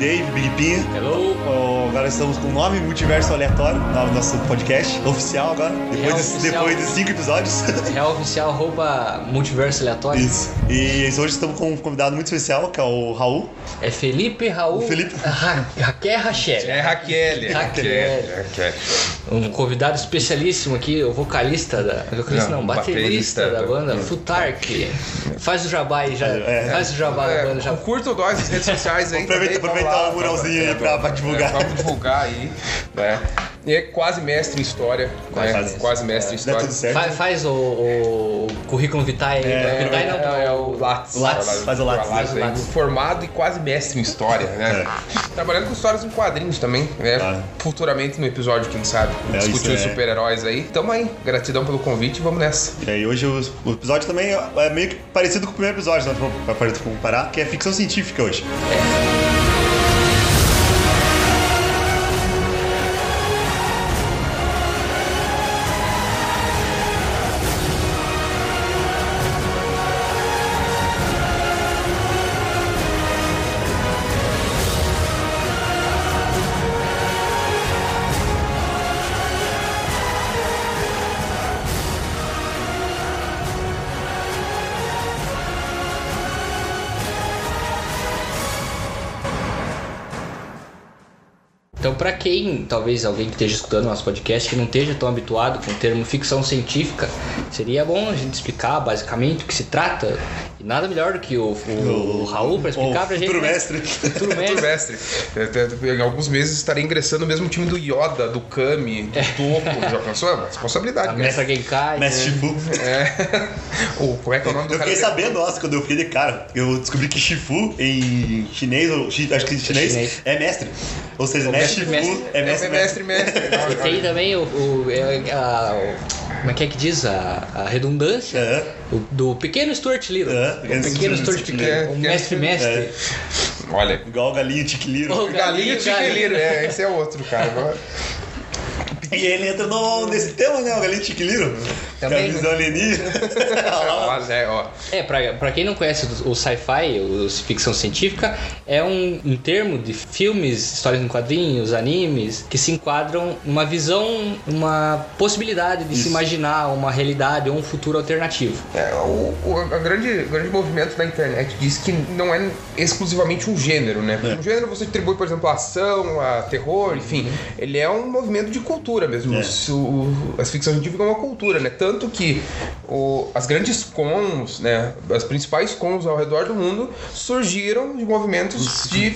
Dave, Big Pinha. Hello. Oh, agora estamos com o nome Multiverso Aleatório, no nosso podcast oficial agora, depois, Real de, oficial. depois de cinco episódios. Real oficial arroba multiverso aleatório. Isso. E hoje estamos com um convidado muito especial, que é o Raul. É Felipe Raul. O Felipe- Ra Raquel Rachel. É Raquel. Raquel. Raquel. Um convidado especialíssimo aqui, o vocalista da. Vocalista não, Não, baterista, baterista da da- banda, Futark. Faz o jabá aí já. É. Faz o jabá da É, banda já. curtam nós nas redes sociais aí. Aproveita- também, aproveitar o muralzinho aí pra- pra divulgar. É, vamos divulgar aí. Né? E é quase mestre em história. Quase né? mestre. quase mestre em história. tudo certo. Faz, faz o, o currículo vitae aí. É, Vitae não, é, é o Lattes. Lattes, faz o Lattes, aí. Lattes. Formado e quase mestre em história, né? Trabalhando com histórias em quadrinhos também, né? Claro. Futuramente no episódio, quem sabe, É, discutir os é. super-heróis aí. Tamo aí. Gratidão pelo convite, vamos nessa. E aí hoje o, o episódio também é meio que parecido com o primeiro episódio, né, pra, pra, pra comparar, que é ficção científica hoje. Então, pra quem, talvez alguém que esteja escutando nosso podcast, que não esteja tão habituado com o termo ficção científica, seria bom a gente explicar basicamente o que se trata. E nada melhor do que o, o, o Raul pra explicar o pra gente. futuro né? mestre. Futuro mestre. Futuro mestre. É, é, Em alguns meses estarei ingressando no mesmo time do Yoda, do Kami, do Topo. Já pensou? É uma responsabilidade. A né? mestra Genkai. Mestre Shifu. É. O, como é que é o nome do Eu cara? fiquei sabendo, nossa, quando eu fiquei de cara, eu descobri que Shifu em chinês, ou chi- acho que em chinês, Chinês. é mestre. Ou seja, O mestre mestre- Shifu mestre. é É mestre, mestre, mestre. E tem também o. o, é, a- o- como é que é que diz? A, a redundância É. o- do pequeno Stuart Little. É, o pequeno pequeno Stuart Stuart Little. O É, mestre-mestre. É. Olha. Igual o galinho tiquiliro. O Galinho galinho, Tiqueliro, é, esse é outro, cara. E ele entra no, nesse tema, né? O galinho tiquiliro. Também, Que é a visão alienígena. Mas é, ó. É, pra, pra quem não conhece o, o sci-fi, o ficção científica, é um, um termo de filmes, histórias em quadrinhos, animes, que se enquadram numa visão, uma possibilidade de se imaginar uma realidade ou um futuro alternativo. É, o, o a grande, grande movimento da internet diz que não é exclusivamente um gênero, né? Um gênero você atribui, por exemplo, a ação, a terror, enfim. Ele é um movimento de cultura mesmo. É. O- o- a ficção científica é uma cultura, né? Tanto que o- as grandes cons, né? As principais cons ao redor do mundo surgiram de movimentos de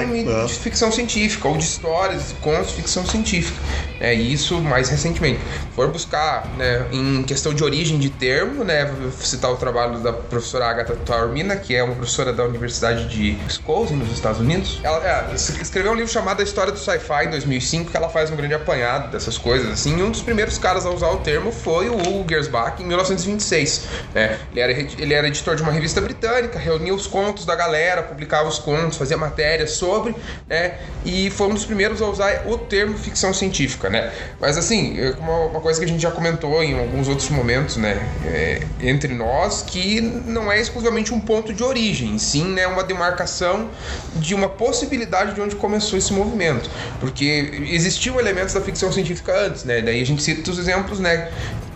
filme de ficção científica ou de histórias de contos de ficção científica. É, isso mais recentemente. For buscar né, em questão de origem de termo, né, vou citar o trabalho da professora Agatha Taormina, que é uma professora da Universidade de Wisconsin, nos Estados Unidos. Ela é, es- escreveu um livro chamado A História do Sci-Fi em 2005, que ela faz um grande apanhado dessas coisas. Assim, e um dos primeiros caras a usar o termo foi o Hugo Gersbach, em 1926. né? Ele, era, ele era editor de uma revista britânica, reunia os contos da galera, publicava os contos, fazia matérias sobre, né? E foi um dos primeiros a usar o termo ficção científica, né? Mas assim, é uma, uma coisa que a gente já comentou em alguns outros momentos, né? É, entre nós, que não é exclusivamente um ponto de origem, sim, né? Uma demarcação de uma possibilidade de onde começou esse movimento. Porque existiam elementos da ficção científica antes, né? Daí a gente cita os exemplos, né?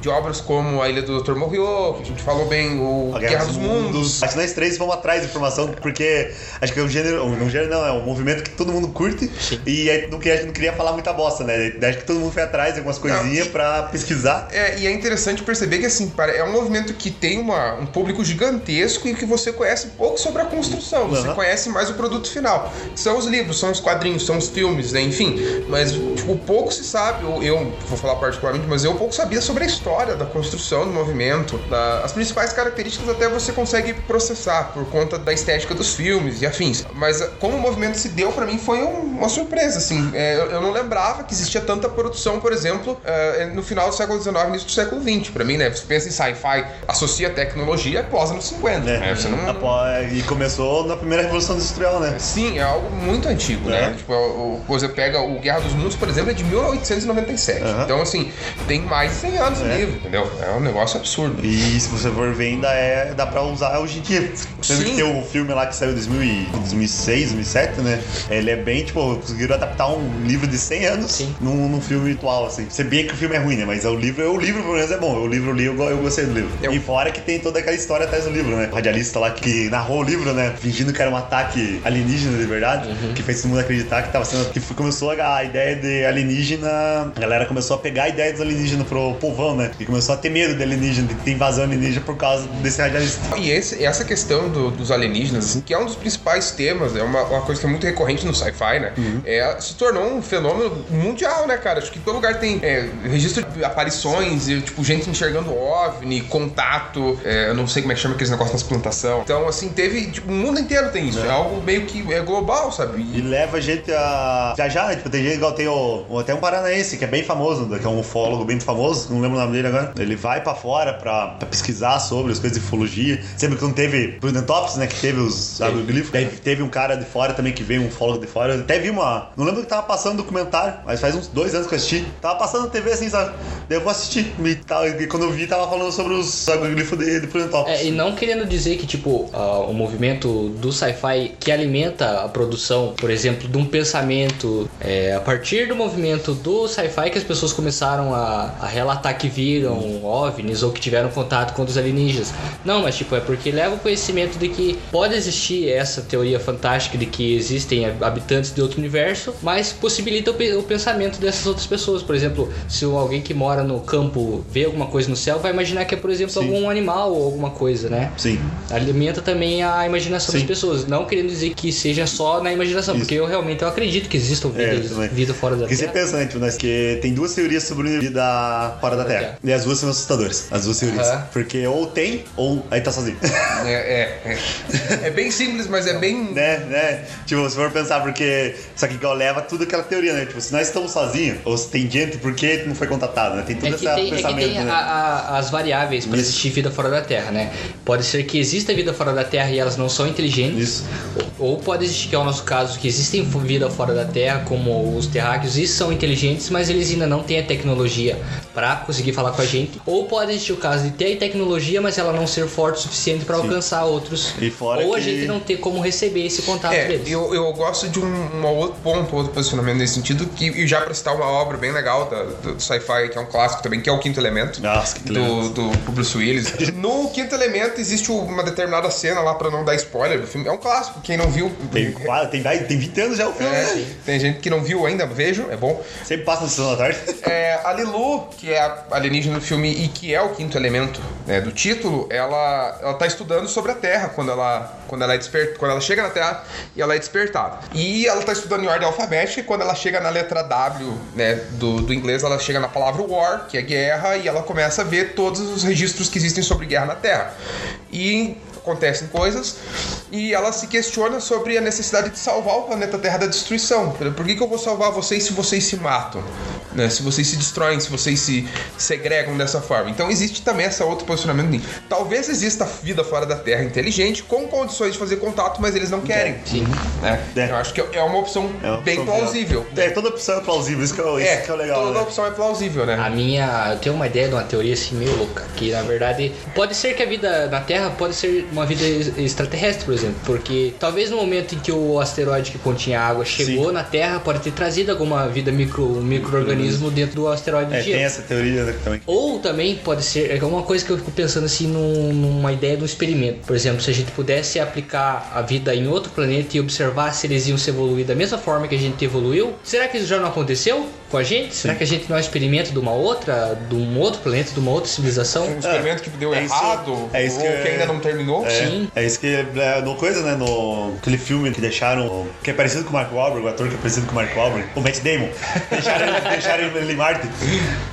De obras como A Ilha do Dr. Morriot, que a gente falou bem, o A Guerra, dos Mundos. Acho que nós três vamos atrás de informação, porque acho que é um gênero, um gênero não, é um movimento que todo mundo curte e aí não queria, não queria falar muita bosta, né? Daí Acho que todo mundo foi atrás de algumas coisinhas pra pesquisar. É, e é interessante perceber que assim, é um movimento que tem uma, um público gigantesco e que você conhece pouco sobre a construção, você Uhum. conhece mais o produto final. São os livros, são os quadrinhos, são os filmes, né? enfim. Mas tipo, pouco se sabe, ou eu vou falar particularmente, mas eu pouco sabia sobre a história da construção do movimento. da- as principais características até você consegue processar por conta da estética dos filmes e afins. Mas ah, como o movimento se deu pra mim foi um- uma surpresa, assim. É, eu, eu não lembrava que existia tanta produção, por exemplo, ah, no final do século XIX início do século XX. Pra mim, né? Você pensa em sci-fi, associa tecnologia pós anos 50. Né? né? Você não, Apó- E começou na primeira Revolução Industrial, né? Sim, é algo muito antigo, É. né? Tipo, o, o- você pega o Guerra dos Mundos, por exemplo, é de 1897. Aham. Então, assim, tem mais de 100 anos ali, entendeu? É um negócio absurdo. E se você for ver, ainda é, dá pra usar hoje em dia. Sendo Sim. que tem um filme lá que saiu em 2000 e- 2006, 2007, né? Ele é bem, tipo, conseguiram adaptar um livro de 100 anos Sim. num, num filme atual, assim. Se bem que o filme é ruim, né? Mas o livro, o livro pelo menos é bom. O livro eu li, eu, eu gostei do livro. Eu- E fora que tem toda aquela história atrás do livro, né? O radialista lá que narrou o livro, né? Fingindo que era um ataque alienígena de verdade, que fez todo mundo acreditar que tava sendo. Que começou a, a ideia de alienígena. A galera começou a pegar a ideia dos alienígenas pro povão, né? E começou a ter medo de alienígena, de ter invasão alienígena por causa desse radialista. E esse- essa questão do- dos alienígenas, assim, que é um dos principais temas, é uma, uma coisa que é muito recorrente no sci-fi, né? É, se tornou um fenômeno mundial, né, cara? Acho que todo lugar tem é, registro de aparições, e, tipo, gente enxergando OVNI, contato, é, eu não sei como é que chama aqueles negócios nas plantação. Então, assim, teve. Tipo, o mundo inteiro tem isso. É, algo meio que é global, sabe? E leva a gente a viajar? Tipo, tem gente igual tem o- até um paranaense que é bem famoso, que é um ufólogo bem famoso, não lembro o nome dele agora. Ele vai pra fora pra, pra pesquisar sobre as coisas de ufologia. Sempre que não teve Prudentops, né? Que teve os agroglifos. Daí teve um cara de fora também que veio, um ufólogo de fora. Eu até vi uma. Não lembro que tava passando documentário, mas faz uns dois anos que eu assisti. Tava passando na TV assim, sabe? Daí eu vou assistir. E, tal, e quando eu vi, tava falando sobre os agroglifos de, de Prudentops. É, e não querendo dizer que, tipo, ah, o movimento do sci-fi que alimenta a produção, por exemplo, de um pensamento, é, a partir do movimento do sci-fi que as pessoas começaram a, a relatar que viram OVNIs ou que tiveram contato com os alienígenas. Não, mas, tipo, é porque leva o conhecimento de que pode existir essa teoria fantástica de que existem habitantes de outro universo, mas possibilita o, pe- o pensamento dessas outras pessoas. Por exemplo, se alguém que mora no campo vê alguma coisa no céu, vai imaginar que é, por exemplo, Sim. algum animal ou alguma coisa, né? Sim. Alimenta também a imaginação Sim. das pessoas. Não querendo dizer que seja só na imaginação, Isso. porque eu realmente eu acredito que existam É, vidas, também. vida fora da Terra. pensa, né, tipo, né, que tem duas teorias sobre vida fora da Terra. E as duas são assustadoras. As duas. Aham. Porque ou tem, ou aí tá sozinho. É, é, é. É bem simples, mas é bem. né, né? Tipo, se for pensar, porque. Só que igual leva tudo aquela teoria, né? Tipo, se nós estamos sozinhos, ou se tem gente, por que não foi contatado, né? Tem todo É esse tem, é que pensamento, tem né? a- a- as variáveis para Isso. existir vida fora da Terra, né? Pode ser que exista vida fora da Terra e elas não são inteligentes. Isso. Ou pode existir, que é o nosso caso, que existem vida fora da Terra, como os terráqueos, e são inteligentes, mas eles ainda não têm a tecnologia para conseguir falar com a gente. Ou pode existir o caso de ter a tecnologia, mas ela não ser forte o suficiente para alcançar outros. E fora Ou a que- gente não ter como receber esse contato É, deles. eu, eu gosto de um, um outro ponto, outro posicionamento nesse sentido, que, e já pra citar uma obra bem legal da- do, do sci-fi, que é um clássico também, que é o Quinto Elemento. Nossa, que do, legal. do Bruce Willis. No Quinto Elemento existe uma determinada cena lá pra não dar spoiler do filme. É um clássico, quem não viu. Tem, quase- tem, vai- tem 20 anos já o filme, É, né? tem gente que não viu ainda, vejam, é bom. Sempre passa na sessão da tarde. É, a Lilu, que é a alienígena do filme e que é o quinto elemento né, do título, ela, ela tá estudando sobre a Terra quando ela, quando, ela é desper, quando ela chega na Terra e ela é despertada. E ela tá estudando em ordem alfabética e quando ela chega na letra W né, do, do inglês, ela chega na palavra war, que é guerra, e ela começa a ver todos os registros que existem sobre guerra na Terra. E acontecem coisas e ela se questiona sobre a necessidade de salvar o planeta Terra da destruição. Por que, que eu vou salvar vocês se vocês se matam? Né? Se vocês se destroem, se vocês se segregam dessa forma. Então existe também esse outro posicionamento. de- Talvez exista vida fora da Terra inteligente com condições de fazer contato, mas eles não querem. Sim. Né? É. Eu acho que é uma opção É uma bem opção plausível. É, toda opção é plausível, isso que é, isso É, que é legal, toda né? opção é plausível, né? A minha. Eu tenho uma ideia de uma teoria assim meio louca. Que na verdade. Pode ser que a vida na Terra pode ser uma vida ex- extraterrestre, por exemplo. Porque talvez no momento em que o asteroide que continha água chegou Sim. na Terra, pode ter trazido alguma vida micro, um micro-organismo dentro do asteroide É, de gelo. tem essa teoria né, também. Ou também pode ser, é uma coisa que eu fico pensando assim num- numa ideia de um experimento. Por exemplo, se a gente pudesse aplicar a vida em outro planeta e observar se eles iam se evoluir da mesma forma que a gente evoluiu, será que isso já não aconteceu com a gente? Será que a gente não é um experimento de uma outra, de um outro planeta, de uma outra civilização? Um experimento que deu é isso- errado, é isso ou que que, é- ainda não terminou. É, Sim. é isso que é no coisa, né? No aquele filme que deixaram. Que é parecido com o Mark Wahlberg, o ator que é parecido com o Mark Wahlberg, o Matt Damon. Deixaram, ele- deixaram ele em Marte.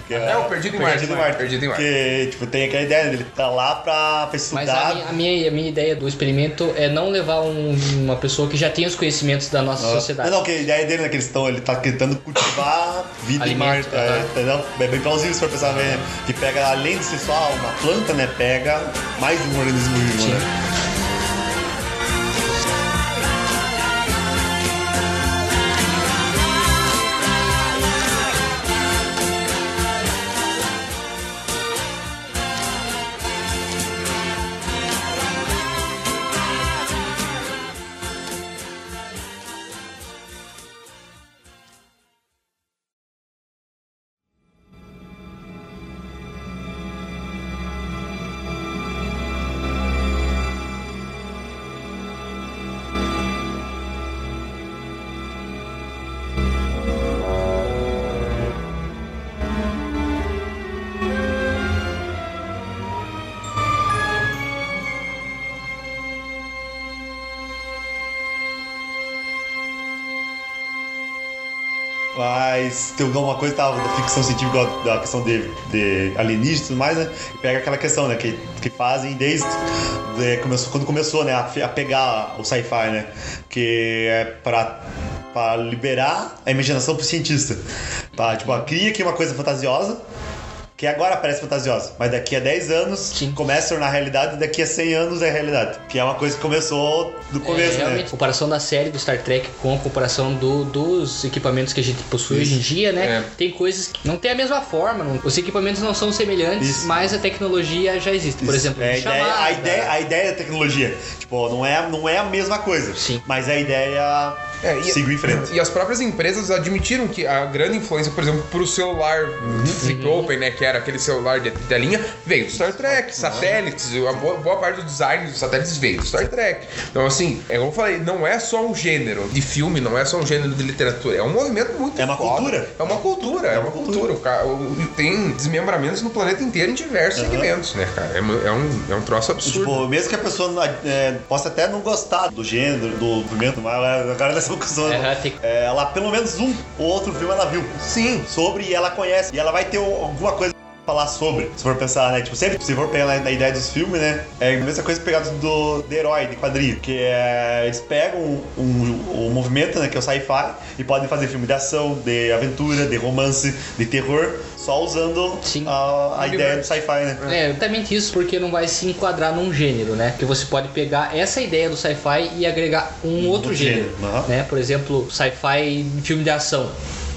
Que É, o Perdido em Marte. Perdido em Marte. Perdido em Marte. Que, tipo, tem aquela ideia dele tá lá pra, pra Mas estudar. a minha, a, minha, a minha ideia do experimento é não levar um- uma pessoa que já tem os conhecimentos da nossa sociedade. Não, não, que a ideia dele, né, que eles estão, ele tá tentando cultivar vida em Marte. É, aham. entendeu? É bem plausível se for pensar, né? Que pega, além de ser só uma planta, né? Pega mais um organismo vivo, né? Yeah. Mas tem alguma coisa tá, da ficção científica, da questão de, de alienígenas e tudo mais, né? E pega aquela questão, né? Que, que fazem desde de, começou, quando começou, né? A, a pegar o sci-fi, né? Que é pra para liberar a imaginação pro cientista. Pra, tipo, cria aqui uma coisa fantasiosa, que agora parece fantasiosa, mas daqui a 10 anos Sim. começa a tornar realidade e daqui a 100 anos é realidade. Que é uma coisa que começou do começo, é, né? realmente, comparação da série do Star Trek com a comparação do- dos equipamentos que a gente possui hoje em dia, né? É. Tem coisas que não tem a mesma forma, não- os equipamentos não são semelhantes, Isso. mas a tecnologia já existe. Por Isso. exemplo, é a, de ideia, a, chamada. ideia, a ideia da tecnologia. Tipo, não é, não é a mesma coisa. Sim. Mas a ideia É, e- seguiu em frente. E as próprias empresas admitiram que a grande influência, por exemplo, pro celular flip open, né, que era aquele celular de telinha, veio do Star Trek, satélites, a boa, boa parte do design dos satélites veio do Star Trek. Então, assim, é como eu falei, não é só um gênero de filme, não é só um gênero de literatura, é um movimento muito É uma foda. cultura. É uma cultura, é, uma cultura. O o- tem desmembramentos no planeta inteiro em diversos segmentos, né, cara? É, é um, é um troço absurdo. Tipo, mesmo que a pessoa não- é, possa até não gostar do gênero, do movimento, mas agora nessa conclusão, É, tem- ela pelo menos um ou outro filme ela viu. Sim, sobre e ela conhece. E ela vai ter alguma coisa falar sobre, se for pensar, né? Tipo, sempre, se for pegar na, ideia dos filmes, né? É a mesma coisa pegada do, do herói, de quadrinho. Que é. Eles pegam um, um, um movimento, né? Que é o sci-fi, e podem fazer filme de ação, de aventura, de romance, de terror, só usando Sim. a, a ideia do sci-fi, né? É, exatamente isso, porque não vai se enquadrar num gênero, né? Porque você pode pegar essa ideia do sci-fi e agregar um outro outro gênero, gênero, aham. né? Por exemplo, sci-fi filme de ação.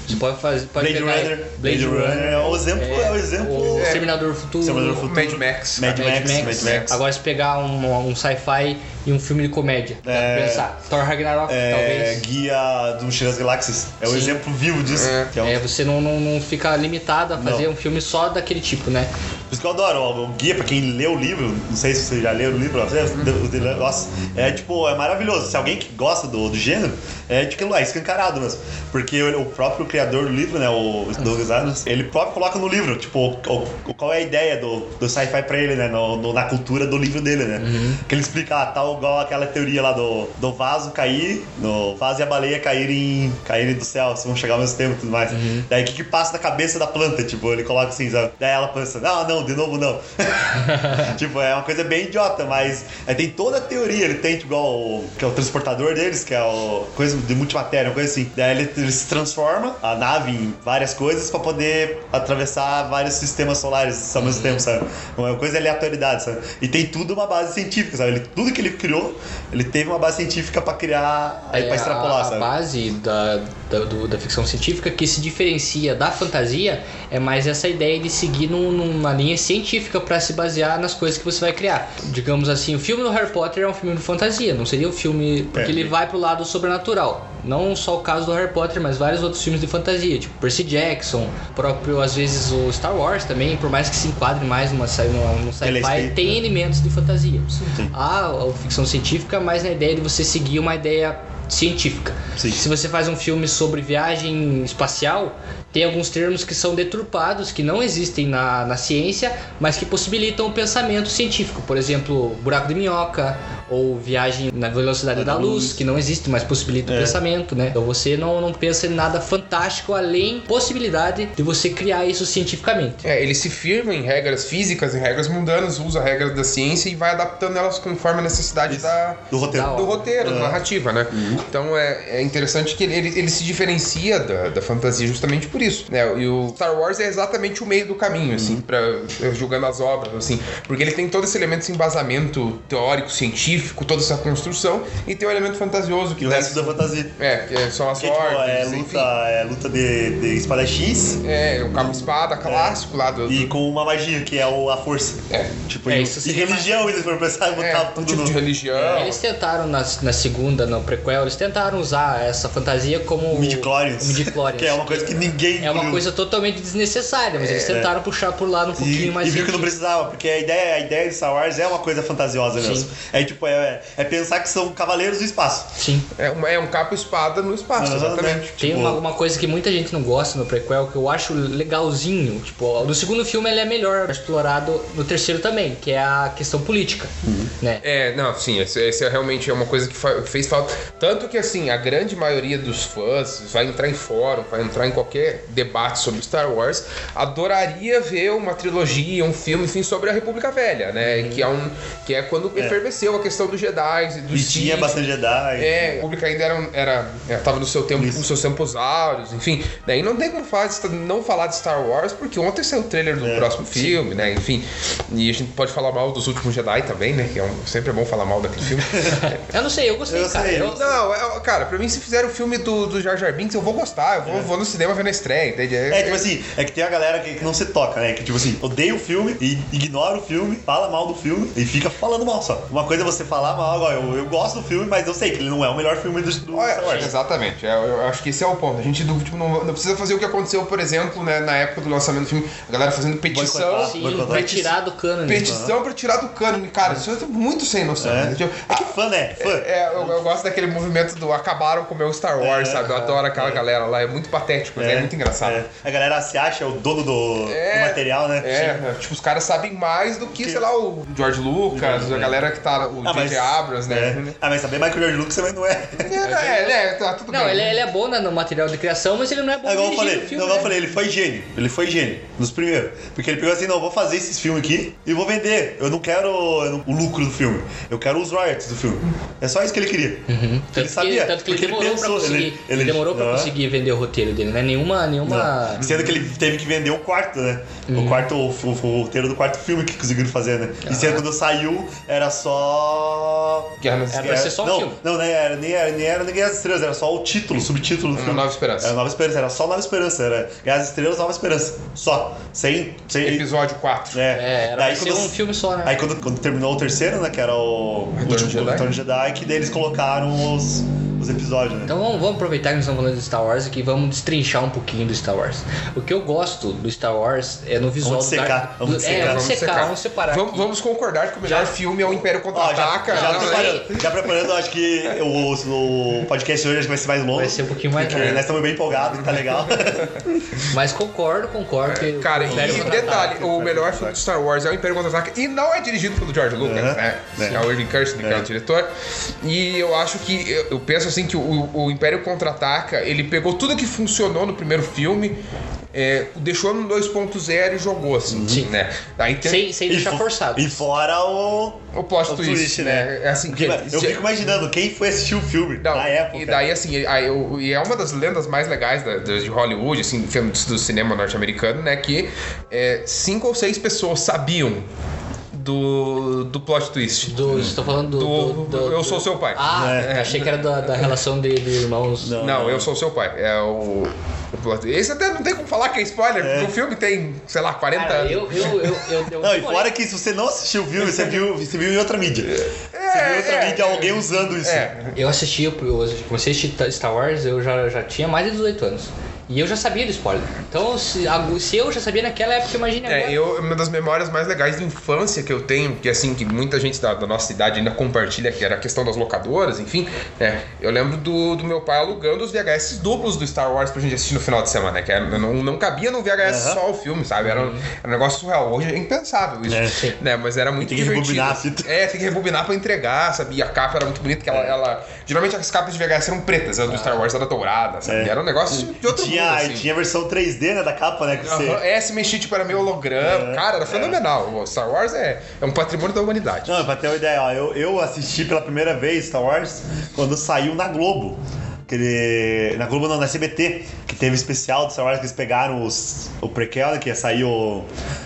Você pode fazer, pode Blade Runner. Blade Runner é o exemplo, é, o exemplo. o É. Exterminador do Futuro, Exterminador Futuro. Mad Max. Mad Mad Max, Max. Mad Max. Agora se pegar um, um sci-fi e um filme de comédia, É. pensar. Thor Ragnarok, É, talvez. guia do Mochila das Galáxias. É o Sim. exemplo vivo disso. É. É um- É, você não, não, não fica limitado a fazer Não. um filme só daquele tipo, né? Por isso que eu adoro. O, guia, pra quem lê o livro, não sei se você já leu o livro, o de- nossa, é tipo, é maravilhoso. Se alguém que gosta do, do gênero, é de que é escancarado mesmo. Porque o, próprio criador do livro, né, o Douglas Adams, ele próprio coloca no livro, tipo, o, qual é a ideia do, do sci-fi pra ele, né, no, no- na cultura do livro dele, né. Que ele explica, ah, tal igual aquela teoria lá do, do vaso cair, no vaso e a baleia caírem, caírem do céu, se vão chegar ao mesmo tempo e tudo mais. Daí o que que passa na cabeça da planta, tipo, ele coloca assim, sabe? Daí ela pensa, não, não, de novo não. tipo, é uma coisa bem idiota, mas é, tem toda a teoria, ele tem, tipo, igual o, que é o transportador deles, que é o coisa de multimatéria, uma coisa assim. Daí ele, ele se transforma a nave em várias coisas pra poder atravessar vários sistemas solares ao mesmo tempo, sabe? Uma coisa de aleatoriedade, sabe? E tem tudo uma base científica, sabe? Ele, tudo que ele criou, ele teve uma base científica pra criar, aí É, pra extrapolar, a, sabe? A base da, da, do- da ficção científica que se diferencia da fantasia é mais essa ideia de seguir num- numa linha científica para se basear nas coisas que você vai criar. Digamos assim, o filme do Harry Potter é um filme de fantasia, não seria um filme. Porque É. ele vai pro lado sobrenatural. Não só o caso do Harry Potter, mas vários outros filmes de fantasia, tipo Percy Jackson, próprio, às vezes, o Star Wars também, por mais que se enquadre mais numa, numa, num Ele é sci-fi, escrito, tem né? elementos de fantasia. Sim. A, a ficção científica, mais na ideia de você seguir uma ideia científica. Sim. Se você faz um filme sobre viagem espacial, tem alguns termos que são deturpados, que não existem na, na ciência, mas que possibilitam o pensamento científico. Por exemplo, buraco de minhoca, ou viagem na velocidade da, Da luz, luz. que não existe, mas possibilita o É. pensamento, né? Então você não, não pensa em nada fantástico, além possibilidade de você criar isso cientificamente. É, ele se firma em regras físicas, em regras mundanas, usa regras da ciência e vai adaptando elas conforme a necessidade da, Do roteiro. Da do roteiro, da Uhum. narrativa, né? Então é, é interessante que ele, ele, ele se diferencia da, da fantasia justamente por isso, né? E o Star Wars é exatamente o meio do caminho, assim, para julgando as obras, assim, porque ele tem todo esse elemento, esse embasamento teórico, científico, toda essa construção e tem o elemento fantasioso que o resto da fantasia. é, que são as Que, tipo, ordens, é enfim. luta, é luta de, de espadachins É, o cabo espada clássico lá do, e com uma magia, que é o, a força. É. Tipo, É, e, isso e religião, eles foram pensar e é, botar um tudo tipo no... de religião. Eles tentaram na, na segunda, no prequel, eles tentaram usar essa fantasia como O midi-chlorians. o midi-chlorians. Que é uma coisa que ninguém É uma coisa totalmente desnecessária, mas eles tentaram puxar por lá um pouquinho E, mais e viu que não científico. precisava, porque a ideia, a ideia de Star Wars é uma coisa fantasiosa mesmo. Sim. É tipo, tipo, é, é pensar que são cavaleiros do espaço. Sim. É, uma- é um capa-espada no espaço, Aham, exatamente. né? Tem Tipo- uma, uma coisa que muita gente não gosta no prequel, que eu acho legalzinho. Tipo, no segundo filme ele é melhor explorado, no terceiro também, que é a questão política, né? É, não, sim, esse, esse é realmente é uma coisa que fez falta. Tanto que, assim, a grande maioria dos fãs vai entrar em fórum, vai entrar em qualquer debate sobre Star Wars, adoraria ver uma trilogia, um filme, enfim, sobre a República Velha, né? Que, é um, que é quando efervesceu a questão dos Jedi e dos E tinha Sith. bastante Jedi. É, a República ainda era, era, é, tava no seu tempo, Isso. nos seus tempos áureos, enfim. Daí não tem como falar de- não falar de Star Wars, porque ontem saiu o trailer do É, próximo filme, né? Enfim. E a gente pode falar mal dos últimos Jedi também, né? Que é um, sempre é bom falar mal daquele filme. Eu não sei, eu gostei, Eu cara. sei, Eu- não, é- cara, pra mim, se fizer o filme do, do Jar Jar Binks, eu vou gostar. Eu vou, vou no cinema ver na estreia, entende? É, tipo assim, é que tem a galera que, que não se toca, né? Que, tipo assim, odeia o filme e ignora o filme, fala mal do filme e fica falando mal só. Uma coisa é você falar mal, agora, eu, eu gosto do filme, mas eu sei que ele não é o melhor filme do, do Olha, Star Wars. exatamente, é, eu, eu acho que esse é o ponto. A gente tipo, não, não precisa fazer o que aconteceu, por exemplo, né, na época do lançamento do filme, a galera fazendo petição. Sim, boicotar. pra tirar do cano. Petição pra tirar do cano. Cara, isso é muito sem noção. É. né? Tipo, É que fã, né? Fã. É, eu, eu gosto daquele movimento do acabaram com o meu Star Wars, É, sabe? Eu adoro aquela galera lá, é muito patético, mas é, muito engraçado. é. A galera se acha o dono do, É. do material, né? É, tipo, os caras sabem mais do que, sei lá, o George Lucas, a galera que tá, o Ah, J.J. Abrams, né? é. Ah, mas saber mais que o George Lucas também não é. É, é, é, tá tudo Não, bem. ele, é- ele é bom né, no material de criação, mas ele não é bom É igual eu falei, filme, não, igual eu né? falei, ele foi gênio. Ele foi gênio, nos primeiros. Porque ele pegou assim, não, eu vou fazer esses filmes aqui e vou vender. Eu não quero o lucro do filme. Eu quero os royalties do filme. É só isso que ele queria. Ele Tanto sabia. que, tanto que ele demorou pra conseguir, ele, ele demorou pra Ah. conseguir vender o roteiro dele, né? Nenhuma, nenhuma... Não. Sendo que ele teve que vender o quarto, né? Uhum. O quarto, o, o, o roteiro do quarto filme que conseguiram fazer, né? E sendo quando saiu, era só. Guerra nas Era pra ser só um não, filme. Não, nem era, nem era, nem era nem Guerra das Estrelas, era só o título, o subtítulo do Uma filme. Nova Esperança. Era Nova Esperança, era só Nova Esperança, era Guerra das Estrelas, Nova Esperança. Só. Sem. sem Episódio 4. é, É, era daí pra ser quando, um filme só, né? Aí quando, quando terminou o terceiro, né? Que era o. Retorno último, de Jedi. Retorno de Jedi, que daí eles colocaram os, os episódios, né? Então vamos, vamos aproveitar que nós estamos falando de Star Wars aqui e vamos destrinchar um pouquinho do Star Wars. O que eu gosto do Star Wars é no visual Vamos do Dark- secar, vamos do- secar. É, vamos Vamos secar, secar. vamos separar. Vamos, aqui. vamos concordar que o melhor filme é o Império Ó, já, Contra-Ataca. já, preparando, já preparando, acho que o, o podcast hoje vai ser mais longo. Vai ser um pouquinho mais Porque nós estamos bem empolgados, tá legal. Mas concordo, concordo. que Cara, e Contra-Ataca- detalhe, o melhor filme de Star Wars é o Império Contra-Ataca e não é dirigido pelo George Lucas, Uhum. né? É. É o Irving Kirsten, que é É. o diretor. E eu acho que, eu, eu penso assim que o, o Império Contra-Ataca, ele pegou tudo que funcionou no primeiro filme, é, deixou no 2.0 e jogou, assim, Sim. né? Aí tem Sem, sem deixar fo- forçado. E fora o. o plot o twist, twist, né? né? É assim, Porque, eu fico imaginando quem foi assistir o filme Não, na época. E daí, assim, aí, eu- e é uma das lendas mais legais da- de Hollywood, assim, filmes do cinema norte-americano, né? Que é, cinco ou seis pessoas sabiam do, do plot twist. Do, estou falando do, Do- do- do- Eu Sou Seu Pai. Ah, É. achei que era da, da relação de, de irmãos. Não. Não, eu sou seu pai. É o. o plot- Esse até não tem como falar que é spoiler, É. porque o filme tem, sei lá, 40 Cara, anos. eu, eu, eu, eu, eu Não, e fora que se você não assistiu o filme, você viu, você viu em outra mídia. você viu em outra é, mídia é. alguém usando isso. É, Eu assisti, eu comecei a assistir Star Wars, eu já, já tinha mais de 18 anos. E eu já sabia do spoiler. Então, se, se eu já sabia naquela época, imagine agora. É, eu, uma das memórias mais legais de infância que eu tenho, que assim, que muita gente da, da nossa idade ainda compartilha, que era a questão das locadoras, enfim, é, eu lembro do, do meu pai alugando os VHS duplos do Star Wars pra gente assistir no final de semana, né? Que era- não, não cabia no VHS Aham. só o filme, sabe? Era, um- era um negócio surreal. Hoje é impensável isso. É. Sim. Né? Mas era muito Tem que divertido. rebobinar a fita. É, tem que rebobinar pra entregar, sabe? E a capa era muito bonita, que ela, ela- Geralmente as capas de VHS eram pretas, a do Star Wars era dourada, sabe? É. Era um negócio de outro tinha, assim. tinha a versão 3D, né, da capa, né? Que você... Aham, É, se mexia tipo, era meio holograma. É, Cara, era é. fenomenal. O Star Wars é, é um patrimônio da humanidade. Não, pra ter uma ideia, ó, eu, eu assisti pela primeira vez Star Wars quando saiu na Globo. Aquele, na Globo não, na CBT, que teve especial do Star Wars que eles pegaram os, o prequel, né, que ia sair o,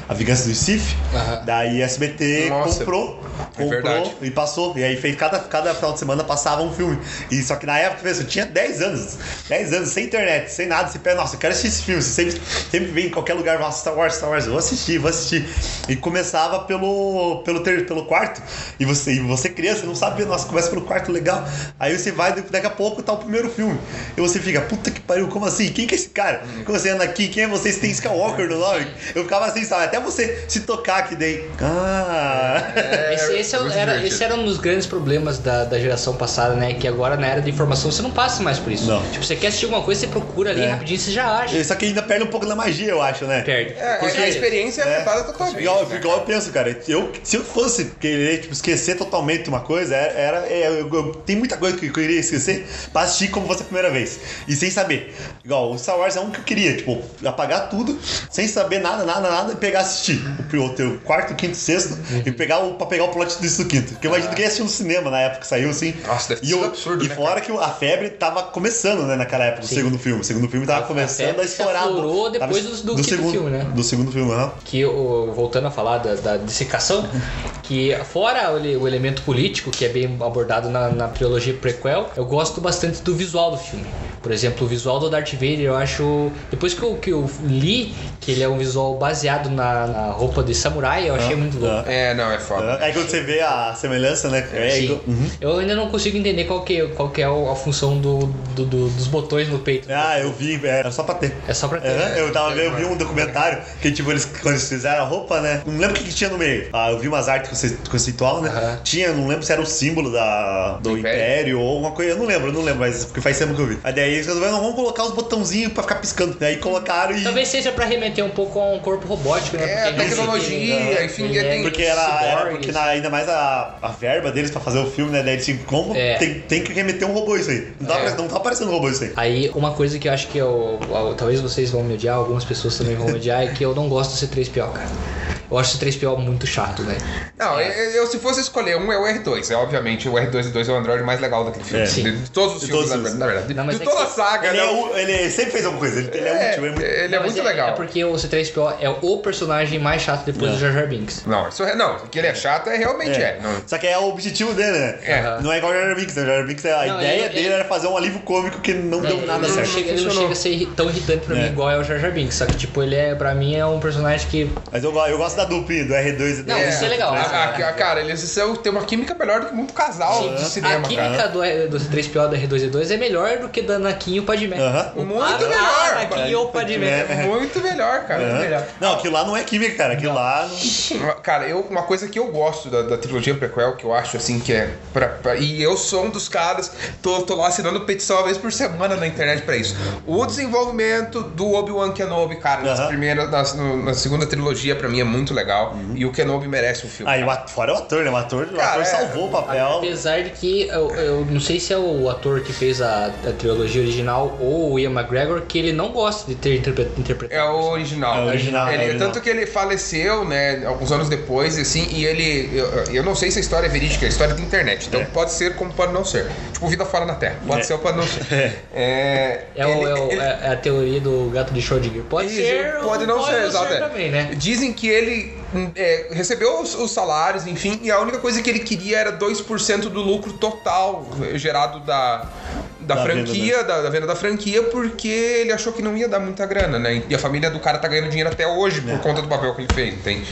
a Vingança do Sith. Aham. Daí a SBT Nossa, comprou, é comprou e passou. E aí fez cada, cada final de semana passava um filme. E só que na época, pensa, eu tinha 10 anos. 10 anos, sem internet, sem nada. Você pensa, nossa, eu quero assistir esse filme. Você sempre, sempre vem em qualquer lugar, nossa, Star Wars, Star Wars, eu vou assistir, vou assistir. E começava pelo, pelo, ter, pelo quarto. E você, e você criança, não sabia, nossa, começa pelo quarto, legal. Aí você vai, daqui a pouco tá o primeiro filme. E você fica, puta que pariu, como assim? Quem que é esse cara? Como você anda aqui? Quem é você? Você tem Skywalker no nome? Eu ficava assim, sabe? Até você se tocar que daí. Ah! Esse, esse esse, é, era, esse era um dos grandes problemas da, da geração passada, né? Que agora na era da informação você não passa mais por isso. Não. Tipo, você quer assistir alguma coisa, você procura ali É. rapidinho você já acha. Só que ainda perde um pouco da magia, eu acho, né? Perde. É, Com a experiência é É. afetada totalmente. Igual, né, igual eu penso, cara. Eu, se eu fosse querer tipo, esquecer totalmente uma coisa, era. era- é, eu, eu- tem muita coisa que eu iria esquecer pra assistir como fosse a primeira vez. E sem saber. Igual, o Star Wars é um que eu queria, tipo, apagar tudo, sem saber nada, nada, nada, e pegar e assistir. O, o teu quarto, quinto, sexto, e pegar o, pra pegar o plot twist do quinto. Porque eu imagino que ia assistir no cinema na época que saiu, assim. Nossa, deve e eu- absurdo, E né, fora que a febre tava começando, né, naquela época, do Sim. segundo filme. O segundo filme tava A- começando a estourar. tava- depois do- do quinto segundo, filme, né? Do segundo filme, aham. que o- voltando a falar da, da dissecação, que fora o, o elemento político que é bem abordado na, na trilogia prequel, eu gosto bastante do visual do filme. Por exemplo, o visual do Darth Vader, eu acho. Depois que eu, que eu li que ele é um visual baseado na, na roupa de samurai, eu achei Ah, muito louco. ah. É, não, é foda. É quando você vê a semelhança, né? É, Sim. igual- uhum. Eu ainda não consigo entender qual que, qual que é a função do, do- do- dos botões no peito. Ah, eu vi, era só pra ter. É só pra ter. Aham, eu tava vendo, eu vi um documentário que, tipo, eles, quando eles fizeram a roupa, né? Não lembro o que, que tinha no meio. Ah, eu vi umas artes conce- conceitual, né? Aham. Tinha, não lembro se era o símbolo da, do Do Império. Império. ou alguma coisa, eu não lembro, eu não lembro, mas porque faz tempo que eu vi. Aí daí eles resolveram, vamos colocar os botãozinhos pra ficar piscando. Daí colocaram e. Talvez seja pra remeter um pouco a um corpo robótico, né? É, Porque tecnologia, tem- enfim, tem- Porque era, era porque na- ainda mais a, a verba deles pra fazer o filme, né? Daí eles tinham como É. tem, tem que remeter um robô isso aí. Não tá, É. não tá aparecendo um robô isso aí. Aí, uma coisa que eu acho que eu, eu- Talvez vocês vão me odiar, algumas pessoas também vão me odiar, é que eu não gosto do C3PO, cara. Eu acho o C3PO muito chato, velho. Não, eu, eu- se fosse escolher um, é o R2. É, obviamente, o R2-D2 é o android mais legal daquele filme. É. De, Sim. de todos os De filmes, todos na, os- na verdade. De, Não, mas de é toda a saga, Ele, né? é, u- ele sempre fez alguma coisa, ele, ele é, É, útil, é muito. ele é Não, muito legal. É porque o C3PO é o personagem mais chato depois É. do Jar Jar Binks. Não, isso é, não, que ele é chato é realmente é. Não, Só que é o objetivo dele, né? É. Não é igual o Jar Jar Binks, né? O Jar Jar Binks, a Não, ideia ele- dele ele- era fazer um alívio cômico que não deu nada ele, não certo. chega, ele não chega a ser tão irritante pra É. mim igual é o Jar Jar Binks. Só que, tipo, ele é, pra mim, é um personagem que. Mas eu, eu gosto da duplinha, do R2 e do Não, isso é legal. A- a- a- cara, eles são, têm uma química melhor do que muito casal de cinema, a química cara. do, do C3PO da R2D2 é melhor do que da Anakin e o Padmé. Aham. Muito Ah, melhor. ah, Anakin e o Padmé. É. Muito melhor, cara. Muito Aham. melhor. Não, aquilo lá não é química, cara. Aquilo lá não. Cara, eu, uma coisa que eu gosto da, da trilogia prequel, que eu acho assim que é. Pra, pra- e eu sou um dos caras, tô, tô lá assinando petição uma vez por semana na internet pra isso. O desenvolvimento do Obi-Wan Kenobi, cara, nas Aham. primeiras, nas- no- na segunda trilogia, pra mim é muito legal. E o Kenobi merece o filme. Aí, o ator, fora o ator, né? O ator, o Cara, ator é. salvou o papel. Apesar de que eu, eu não sei se é o ator que fez a, a trilogia original ou o Ian McGregor, que ele não gosta de ter interpre- interpretado. É o original. É o original, Ele- é o original. Tanto que ele faleceu, né, alguns anos depois, assim, e ele. Eu, eu não sei se a história é verídica, é a história da internet. Então É. pode ser como pode não ser. Tipo, vida fora na Terra. Pode É. ser ou pode não ser. É, É, o- ele- é o- ele- é- é a teoria do gato de Schrödinger. Pode ser, ou pode não ser, exato. é. também, né? Dizem que ele hum, é, recebeu os, os salários, enfim, e a única coisa que ele queria era 2% do lucro total gerado da, da, Da franquia, venda, da, da venda da franquia, porque ele achou que não ia dar muita grana, né? E a família do cara tá ganhando dinheiro até hoje por É. conta do papel que ele fez, entende?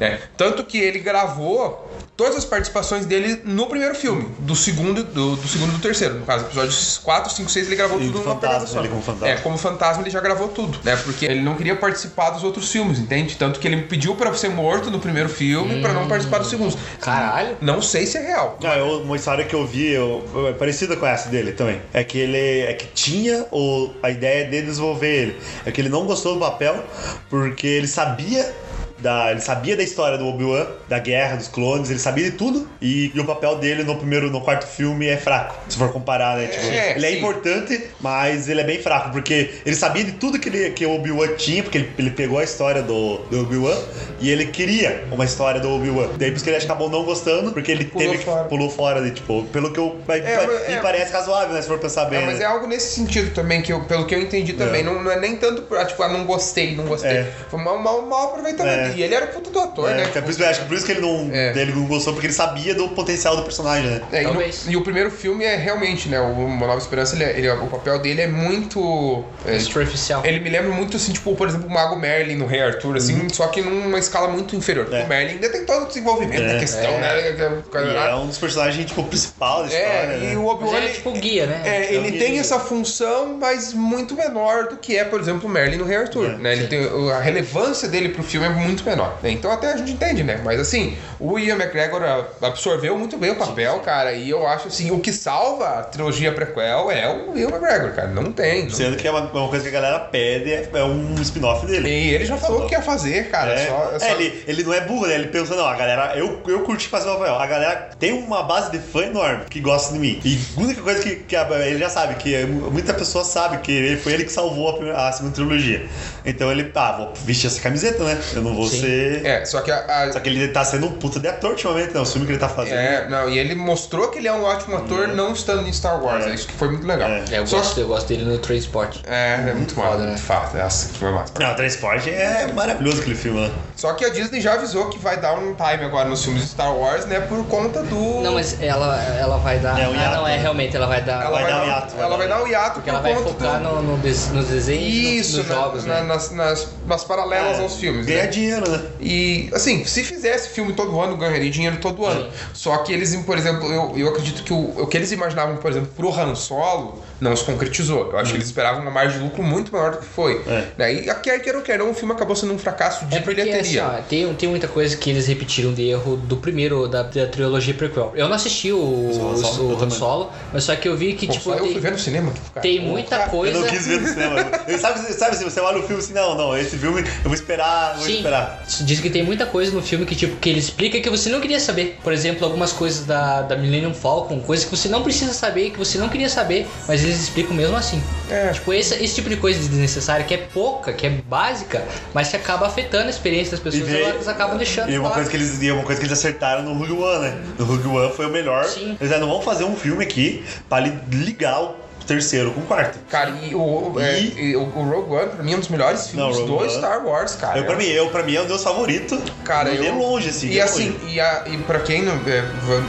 É. Tanto que ele gravou todas as participações dele no primeiro filme, do segundo do, do segundo e do terceiro. No caso, episódios 4, 5, 6, ele gravou E tudo do numa fantasma, pegada só. ele como fantasma. É, como fantasma ele já gravou tudo, né? Porque ele não queria participar dos outros filmes, entende? Tanto que ele pediu pra ser morto no primeiro filme pra não participar dos segundos. Caralho. Não sei se é real. Ah, eu- uma história que eu vi, eu, é parecida com essa dele também. É que ele é que tinha o, a ideia de desenvolver ele. É que ele não gostou do papel porque ele sabia. Da, ele sabia da história do Obi-Wan, da guerra, dos clones, ele sabia de tudo. E, e o papel dele no primeiro, no quarto filme é fraco. Se for comparar, né? Tipo, É, ele é sim. importante, mas ele é bem fraco. Porque ele sabia de tudo que, ele, que o Obi-Wan tinha, porque ele, ele pegou a história do, do Obi-Wan e ele queria uma história do Obi-Wan. Daí por isso que ele acabou não gostando, porque ele Pulou teve que fora. pulou fora de, tipo, pelo que eu. me É, mas- me é- parece razoável, né? Se for pensar bem. É, mas né? é algo nesse sentido também, que eu, pelo que eu entendi também. É. Não, não é nem tanto, pra, tipo, ah, não gostei, não gostei. É. Foi um mau, mau aproveitamento. É. E ele era o puto do ator, É, né? que é por isso acho que por isso que ele não, É. ele não gostou, porque ele sabia do potencial do personagem, né? É, e, no- e o primeiro filme é realmente, né? O Uma Nova Esperança, ele, é- ele- o papel dele é muito. é, Superficial. Ele me lembra muito, assim, tipo, por exemplo, o Mago Merlin no Rei Arthur, assim, só que numa escala muito inferior. Uhum. É. o Merlin ainda tem todo o desenvolvimento É. da questão, É. né? É um dos personagens, tipo, principal da história, É, né? e o Obi-Wan. ele é ele- tipo guia, né? É, É ele tem essa função, mas muito menor do que é, por exemplo, o Merlin no Rei Arthur. É, né? Ele tem, a relevância dele pro filme é muito muito menor. né? Então até a gente entende, né? Mas assim, o Ian McGregor absorveu muito bem o papel, cara, e eu acho assim, o que salva a trilogia prequel é o Ian McGregor, cara. Não tem. não Sendo que é uma, uma coisa que a galera pede, é, é um spin-off dele. E ele já falou o que ia fazer, cara. É, só- é, só- ele, ele não é burro, né? Ele pensa, não, a galera, eu, eu curti fazer o Rafael. A galera tem uma base de fã enorme que gosta de mim. E a única coisa que, que ele já sabe, que é- muita pessoa sabe que ele, foi ele que salvou a, primeira- a segunda trilogia. Então ele, ah, vou vestir essa camiseta, né? Eu não vou Ser. É, só que a, a- Só que ele tá sendo um puta de ator ultimamente, né? O filme que ele tá fazendo. É, não, e ele mostrou que ele é um ótimo ator não estando em Star Wars. É. Isso que foi muito legal. É. É, eu, Só- gosto, eu gosto dele no Transport. É, é muito foda, né? de fato. Nossa, que foi massa. Não, o Transporte é maravilhoso aquele filme, né? Só que a Disney já avisou que vai dar um time agora nos filmes de Star Wars, né? Por conta do. Não, mas ela, ela vai dar. É um ah, hiato, não, é realmente, ela vai dar. Ela vai vai, dar um dar, hiato, ela vai dar um hiato Porque por ela vai focar do... no, no des- nos desenhos no- Isso, nos na- jogos, na- né? nas, nas, nas paralelas É, aos filmes. Ganhar né? dinheiro, né? E, assim, se fizesse filme todo ano, ganharia dinheiro todo ano. Só que eles, por exemplo, eu, eu acredito que o, o que eles imaginavam, por exemplo, pro Han Solo, não se concretizou. Eu acho que eles esperavam uma margem de lucro muito maior do que foi. É. Né? E quer queira ou quer não, o filme acabou sendo um fracasso de É porque assim, bilheteria. ó, tem, tem muita coisa que eles repetiram de erro do primeiro, da, da trilogia prequel. Eu não assisti o, o, Solo, o. Solo, mas só que eu vi que, Pô, tipo, só eu tem, fui ver no cinema. Cara. tem muita cara, coisa. Eu não quis ver no cinema. Eu, sabe, sabe assim, você olha o filme assim, não, não, esse filme eu vou esperar, vou Sim, esperar. diz que tem muita coisa no filme que, tipo, que ele explica que você não queria saber. Por exemplo, algumas coisas da, da Millennium Falcon, coisas que você não precisa saber, que você não queria saber, mas eles explicam mesmo assim. É. Tipo, esse, esse tipo de coisa desnecessária, que é pouca, que é básica, mas que acaba afetando a experiência das pessoas, vê- elas acabam deixando. E uma coisa que eles, e uma coisa que eles acertaram no Rogue One, né? No Rogue One foi o melhor. Sim. Eles disseram, não vamos fazer um filme aqui pra li- ligar o terceiro com o quarto. Cara, e o, é, E- e o, Rogue One, pra mim, é um dos melhores filmes Rogue do One. Star Wars, cara. eu, pra, mim, eu, pra mim é o meu favorito. Cara, eu... longe, assim. E assim, longe. e, a, e pra, quem não, é,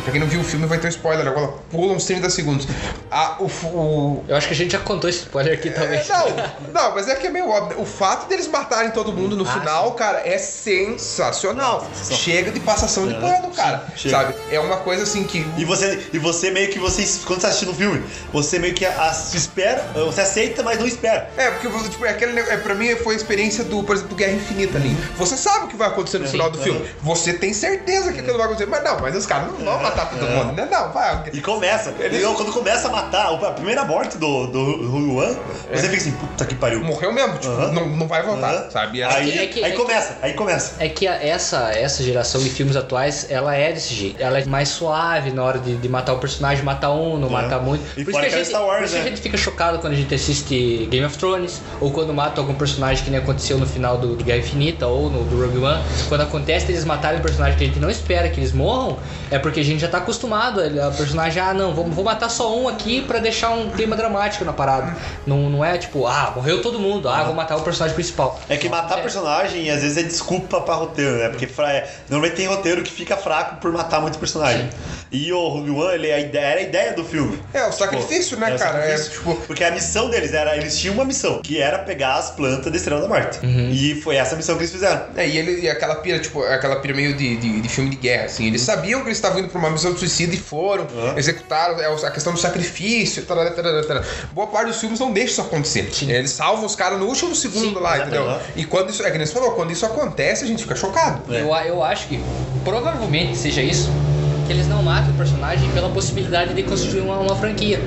pra quem não viu o filme, vai ter um spoiler agora. Pula uns 30 segundos. A, o, o, Eu acho que a gente já contou esse spoiler aqui talvez. Não, não, mas é que é meio óbvio. O fato deles matarem todo mundo no Ah, final, cara, é sensacional. Sensacional. Chega de passação de É, pano, cara. chega. Sabe? É uma coisa assim que. E você, e você meio que você, quando você tá assistindo o filme, você meio que a- se espera, você aceita, mas não espera. É, porque tipo, é aquele, é, pra mim foi a experiência do, por exemplo, do Guerra Infinita ali. Você sabe o que vai acontecer no Sim, final do é. filme. Você tem certeza que aquilo vai acontecer. Mas não, mas os caras não vão matar todo mundo, né? Não, vai. E começa. E não, quando começa a matar, a primeira morte do, do One, você fica assim, puta que pariu. Morreu mesmo, tipo, Aham. não, não vai voltar, Aham. sabe? É- Aí, É que- aí é que- começa, aí começa. É que essa, essa geração de filmes atuais, ela é desse jeito. Ela é mais suave na hora de, de matar o personagem, matar um, não É. matar muito. E por fora que, a é gente, Star Wars, né? A gente fica chocado quando a gente assiste Game of Thrones, ou quando mata algum personagem que nem aconteceu no final do, do Guerra Infinita, ou no do Rogue One. Quando acontece eles matarem um personagem que a gente não espera que eles morram, é porque a gente já tá acostumado. O personagem, ah, não, vou, vou matar só um aqui pra deixar um clima dramático na parada. Não, não é tipo, ah, morreu todo mundo, ah, vou matar o personagem principal. É que matar É. personagem às vezes é desculpa pra roteiro, né? Porque é, normalmente tem roteiro que fica fraco por matar muito personagem. E o Rogue One, ele, é a ideia, era a ideia do filme. É, o sacrifício, né, É o cara? É, tipo, Porque a missão deles era, eles tinham uma missão, que era pegar as plantas da Estrela da Morte. Uhum. E foi essa missão que eles fizeram. É, e ele e aquela pira, tipo, aquela pira meio de, de, de filme de guerra, assim. Eles sabiam que eles estavam indo pra uma missão de suicídio e foram, Uhum. executaram é, a questão do sacrifício, tarará, tarará, tarará. Boa parte dos filmes não deixa isso acontecer. Sim. Eles salvam os caras no último segundo Sim, lá, entendeu? Uhum. E quando isso, é que nem você falou, quando isso acontece, a gente fica chocado. É. Eu, eu acho que provavelmente seja isso. Que eles não matam o personagem pela possibilidade de construir uma, uma franquia.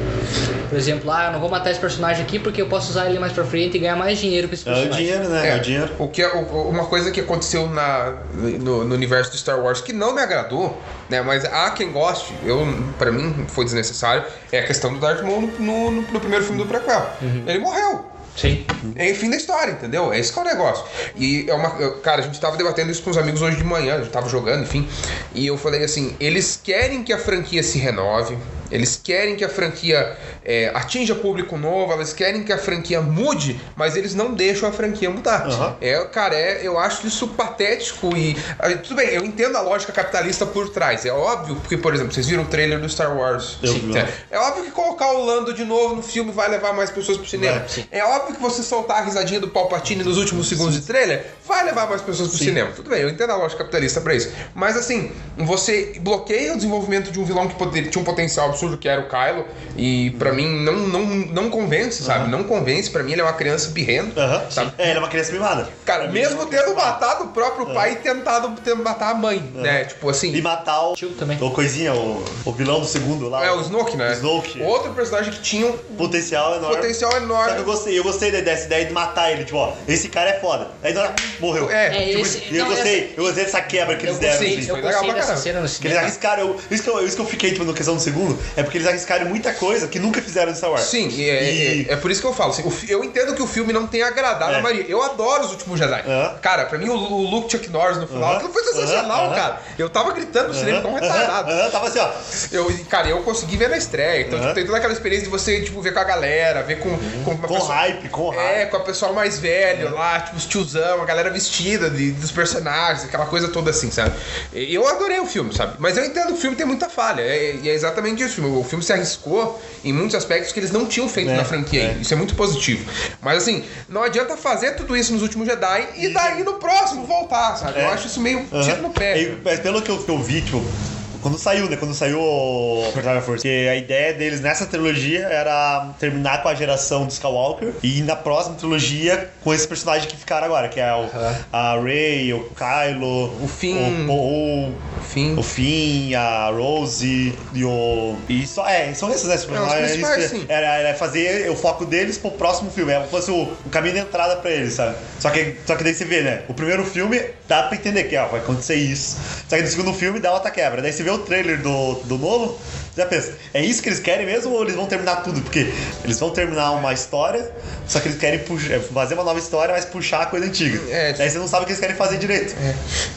Por exemplo, ah, eu não vou matar esse personagem aqui porque eu posso usar ele mais pra frente e ganhar mais dinheiro com esse É o personagem. dinheiro, né? É, o dinheiro. O que, é- o- uma coisa que aconteceu na, no, no universo do Star Wars que não me agradou, né? Mas há quem goste, eu, pra mim foi desnecessário, é a questão do Darth Maul no, no- no- no primeiro filme do prequel. Ele morreu. Sim. É fim da história, entendeu? É esse que é o negócio. E é uma. Cara, a gente tava debatendo isso com os amigos hoje de manhã, a gente tava jogando, enfim. E eu falei assim: eles querem que a franquia se renove, eles querem que a franquia é, atinja público novo, eles querem que a franquia mude, mas eles não deixam a franquia mudar. Aham. É, cara, é, eu acho isso patético e. ah, Tudo bem, eu entendo a lógica capitalista por trás. É óbvio, porque, por exemplo, vocês viram o trailer do Star Wars. Eu Sim, é. É óbvio que colocar o Lando de novo no filme vai levar mais pessoas pro cinema. Vai. É óbvio que você soltar a risadinha do Palpatine nos últimos segundos de trailer vai levar mais pessoas pro Sim. cinema. Tudo bem, eu entendo a lógica capitalista pra isso. Mas assim, você bloqueia o desenvolvimento de um vilão que poder- tinha um potencial absurdo, que era o Kylo, e pra mim não, não, não convence, sabe? Não convence, pra mim ele é uma criança birrenta, Aham. sabe? É, ele é uma criança mimada. Cara, mesmo tendo matado o próprio pai e tentado tendo matar a mãe, né? Tipo assim. E matar o. Tio também. O coisinha, o, o vilão do segundo lá. É o Snoke, né? Snoke. Outro personagem que tinha um Potencial enorme. potencial Só que eu enorme. gostei, eu gostei dessa ideia de matar ele, tipo, ó, esse cara é foda. Aí na hora, morreu. É, É, Tipo, esse, e eu não, gostei, essa- eu gostei dessa quebra que eu eles deram. assim. foi eu legal gostei pra dessa caramba. cena no Que eles cinema. arriscaram, eu- isso, que eu, isso que eu fiquei tipo, na questão do segundo, é porque eles arriscaram muita coisa que nunca fizeram em Star Wars. Sim, e é, E- é- é por isso que eu falo. assim, eu entendo que o filme não tenha agradado É. a Maria. Eu adoro os últimos Jedi. Aham. Cara, pra mim o, o Luke Chuck Norris no final, Aham. aquilo foi sensacional, Aham. cara. Eu tava gritando no cinema Aham, retardado. tava assim, ó. Eu, cara, eu consegui ver na estreia. Então, tipo, tem toda aquela experiência de você, tipo, ver com a galera, ver com, com uma Com pessoa- hype, com hype. É, com a pessoa mais velha lá, tipo, os tiozão, a galera vestida de, dos personagens, aquela coisa toda assim, sabe? Eu adorei o filme, sabe? Mas eu entendo que o filme tem muita falha. é- E é, exatamente isso. O filme se arriscou em muitos aspectos que eles não tinham feito É, na franquia. é. Isso é muito positivo. Mas assim, não adianta fazer tudo isso nos últimos Jedi e daí no próximo voltar, sabe? Eu É. acho isso meio tiro no pé. Mas pelo que eu, que eu vi, tipo, quando saiu, né? Quando saiu o da Força. Porque a ideia deles nessa trilogia era terminar com a geração do Skywalker e na próxima trilogia com esse personagem que ficaram agora, que é o, Aham. a Rey, o Kylo, O Finn. o, o, Fim. o Finn, a Rose e o. E só, é, são esses, né? esses personagens. principais, Isso que- sim. era, era fazer o foco deles pro próximo filme. Era como se fosse o, o caminho de entrada pra eles, sabe? Só que, só que daí você vê, né? O primeiro filme dá pra entender que ó, vai acontecer isso. Só que no segundo filme dá outra quebra. Daí você vê o trailer do, do novo, já pensa, é isso que eles querem mesmo ou eles vão terminar tudo? Porque eles vão terminar uma história, só que eles querem puxar, fazer uma nova história, mas puxar a coisa antiga. É. Daí você não sabe o que eles querem fazer direito.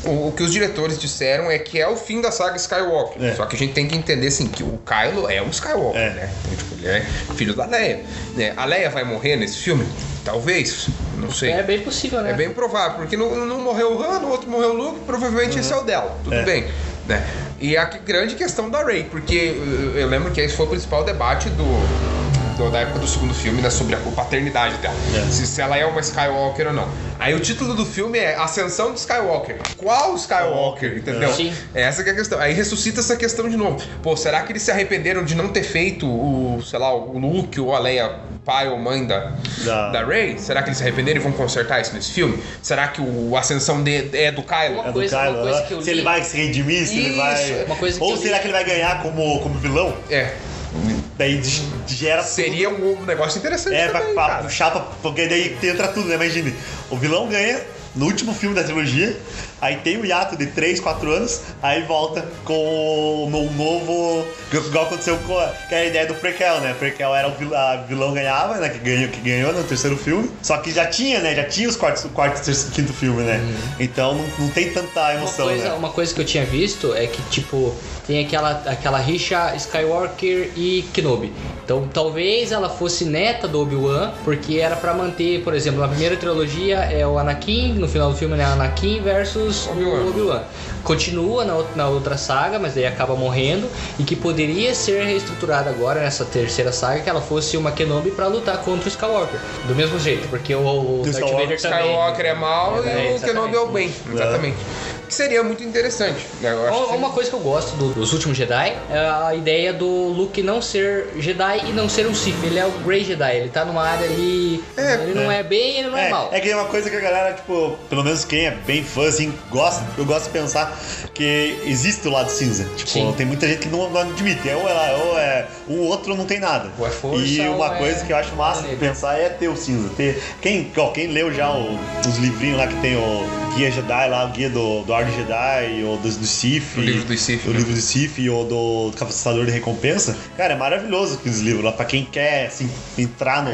O, o que os diretores disseram é que é o fim da saga Skywalker. É. Só que a gente tem que entender assim que o Kylo é um Skywalker, É. né? Então, tipo, ele é filho da Leia. Né? A Leia vai morrer nesse filme? Talvez. Não sei. É bem possível, né? É bem provável, porque não, não morreu o Han, no outro morreu o Luke, provavelmente esse é o dela. Tudo É. bem. Né? E a grande questão da Rey, porque uh, eu lembro que esse foi o principal debate do, do- da época do segundo filme, né, sobre a paternidade dela. É. Se, se ela é uma Skywalker ou não. Aí o título do filme é Ascensão de Skywalker. Qual Skywalker? Entendeu? Sim. Essa que é a questão. Aí ressuscita essa questão de novo. Pô, será que eles se arrependeram de não ter feito o, sei lá, o Luke ou a Leia pai ou mãe da, Da- da Rey? Será que eles se arrependeram e vão consertar isso nesse filme? Será que o Ascensão de- é do Kylo? É do coisa- uma Kylo, coisa aham. que eu se li- ele vai se redimir, se ele Isso, vai. uma coisa que Ou será que ele vai ganhar como, como vilão? É. Daí gera Seria um negócio interessante É, pra, também, pra cara. puxar, pra, porque daí entra tudo, né? Imagine, o vilão ganha no último filme da trilogia, aí tem o hiato de 3, 4 anos, aí volta com o no- novo. Igual aconteceu com a, que era a ideia do Prequel, né? Prequel era o vilão, a vilão ganhava, né? Que ganhou, que ganhou no terceiro filme. Só que já tinha, né? Já tinha os quartos, o quarto, terceiro, quinto filme, né? Então não, não tem tanta Uma emoção, coisa, né? uma coisa que eu tinha visto é que, tipo, tem aquela, aquela rixa Skywalker e Kenobi. Então, talvez ela fosse neta do Obi-Wan, porque era pra manter, por exemplo, na primeira trilogia é o Anakin, no final do filme é Anakin versus Obi-Wan. o Obi-Wan. Continua na, outra- na outra saga, mas daí acaba morrendo, e que poderia ser reestruturada agora nessa terceira saga, que ela fosse uma Kenobi pra lutar contra o Skywalker. Do mesmo jeito, porque o, o Darth Skywalker- Vader também... Skywalker é mal É, e o. Kenobi é o bem. Exatamente. Que seria muito interessante. né? Eu acho Uma, que- uma coisa que eu gosto do- dos últimos Jedi é a ideia do Luke não ser Jedi e não ser um Sith. Ele é o Grey Jedi, ele tá numa área ali. É, ele não é bem ele não é, mal. É que é uma coisa que a galera, tipo, pelo menos quem é bem fã, assim, gosta. Eu gosto de pensar que existe o lado cinza. Tipo, Sim. tem muita gente que não, não admite. É ou, ela, ou é um outro ou não tem nada. Ou é força, E ou uma é coisa que eu acho massa de pensar é ter o cinza. Ter, quem, ó, quem leu já o- os livrinhos lá que tem o Guia Jedi lá, o guia do, do Ordem Jedi, ou do, do Sith. O livro do Sith, O né? livro do Sith ou do, do Caçador de Recompensa. Cara, é maravilhoso aqueles livros lá. Pra quem quer, assim, entrar no,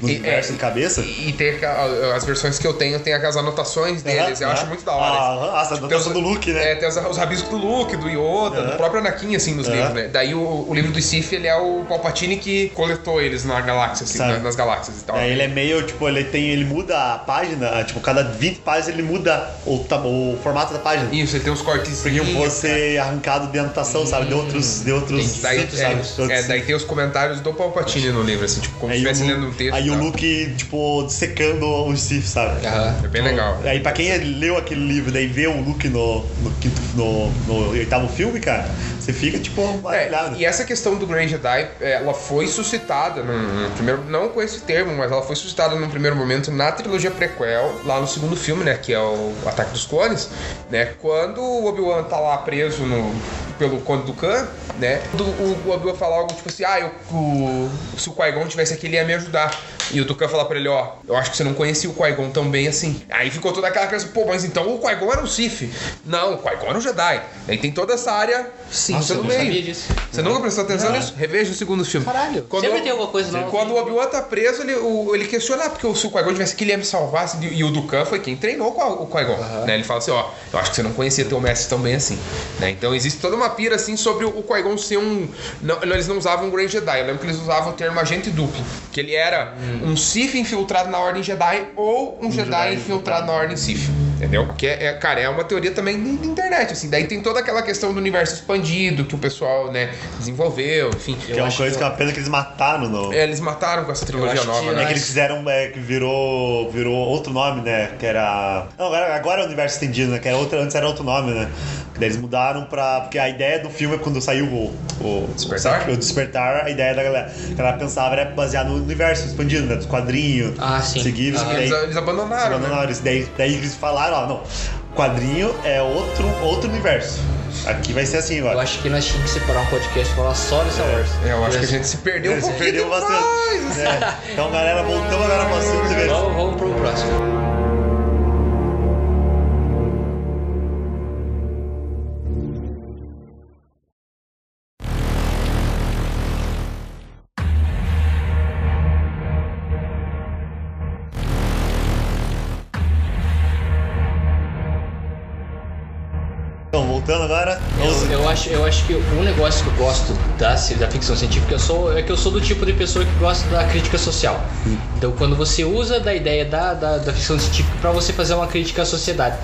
no E- universo é, de cabeça. E ter aqua- as versões que eu tenho, tem as anotações deles. eu Aham, acho muito da hora. Ah, essa Tem anotação os- do Luke, né? É, tem os, os rabiscos do Luke, do Yoda, Aham. do próprio Anakin, assim, nos livros, né? Daí o, o livro do Sith, ele é o Palpatine que coletou eles na galáxia, assim, na- nas galáxias e tal. É, ele é meio, tipo, ele tem. Ele muda a página, tipo, cada 20 páginas ele muda o, o formato da página. Isso, você tem uns cortes. Porque fosse arrancado de anotação, sabe? De outros. De outros Entendi. Daí, sabe? é, outros- é, daí tem os comentários do Palpatine no livro, assim, tipo, como se estivesse lendo um texto. aí o tal. Luke, tipo, secando o Sith, sabe? Aham. É bem legal. Aí pra quem leu aquele livro daí vê o Luke no, no, quinto, no, no oitavo filme, cara, você fica, tipo, É, e essa questão do Grand Jedi, é, ela foi suscitada num, num primeiro, não com esse termo, mas ela foi suscitada num primeiro momento na trilogia prequel, lá no segundo filme, né, que é o Ataque dos Clones, né, quando o Obi-Wan tá lá preso no, pelo Conde do Khan, né, o, o Obi-Wan fala algo tipo assim, ah, eu, o, se o Qui-Gon tivesse aqui, ele ia me ajudar. E o Tucan fala pra ele, ó, eu acho que você não conhecia o Qui-Gon tão bem assim. Aí ficou toda aquela criança, pô, mas então o Qui-Gon era um Sith. Não, o Qui-Gon era um Jedi. Aí tem toda essa área cinza eu no não meio. sabia disso. Você nunca prestou atenção nisso? Reveja o segundo filme. Caralho, Quando sempre o- tem alguma coisa nova. Quando o Obi-Wan tá preso, ele, o- ele questiona, ah, porque o- se o Qui-Gon tivesse que ele ia me salvar, se- e o Dukan foi quem treinou com o Qui-Gon. Né? Ele fala assim, ó, eu acho que você não conhecia teu mestre tão bem assim. Né? Então existe toda uma pira, assim, sobre o, Qui-Gon ser um... Não, eles não usavam um Grand Jedi, eu lembro que eles usavam o termo agente duplo. Que ele era um Sith infiltrado na Ordem Jedi ou um, Jedi, Jedi infiltrado na Ordem Sith. Entendeu? Que é, é- cara, é uma teoria também de, de internet, assim. Daí tem toda aquela questão do universo expandido que o pessoal, né, desenvolveu, enfim. que é uma acho coisa que que é uma pena que eles mataram no. É, eles mataram com essa trilogia acho que nova, É né? que eles fizeram, é, que virou, virou outro nome, né? Que era. Não, agora, agora é o universo estendido, né? Que era outro, antes era outro nome, né? Que daí eles mudaram pra. Porque a ideia do filme é quando saiu o. O Despertar? O Despertar, a ideia da galera. Que ela pensava era baseado no universo expandido, né? Dos quadrinhos. Ah, sim. Seguidos, Ah. Eles, eles abandonaram, né? abandonaram isso. Daí, daí eles falaram, ó, não. Quadrinho é outro, outro universo. Aqui vai ser assim Eu agora. acho que nós tínhamos que separar um podcast e falar só de Star Wars. É, eu acho que a gente se perdeu um pouquinho perdeu demais. bastante. É. Então, galera, voltamos agora para o assunto. Vamos, vamos pro próximo. Gosto da, da ficção científica eu sou, é que eu sou do tipo de pessoa que gosta da crítica social. Então, quando você usa da ideia da, da, da ficção científica para você fazer uma crítica à sociedade,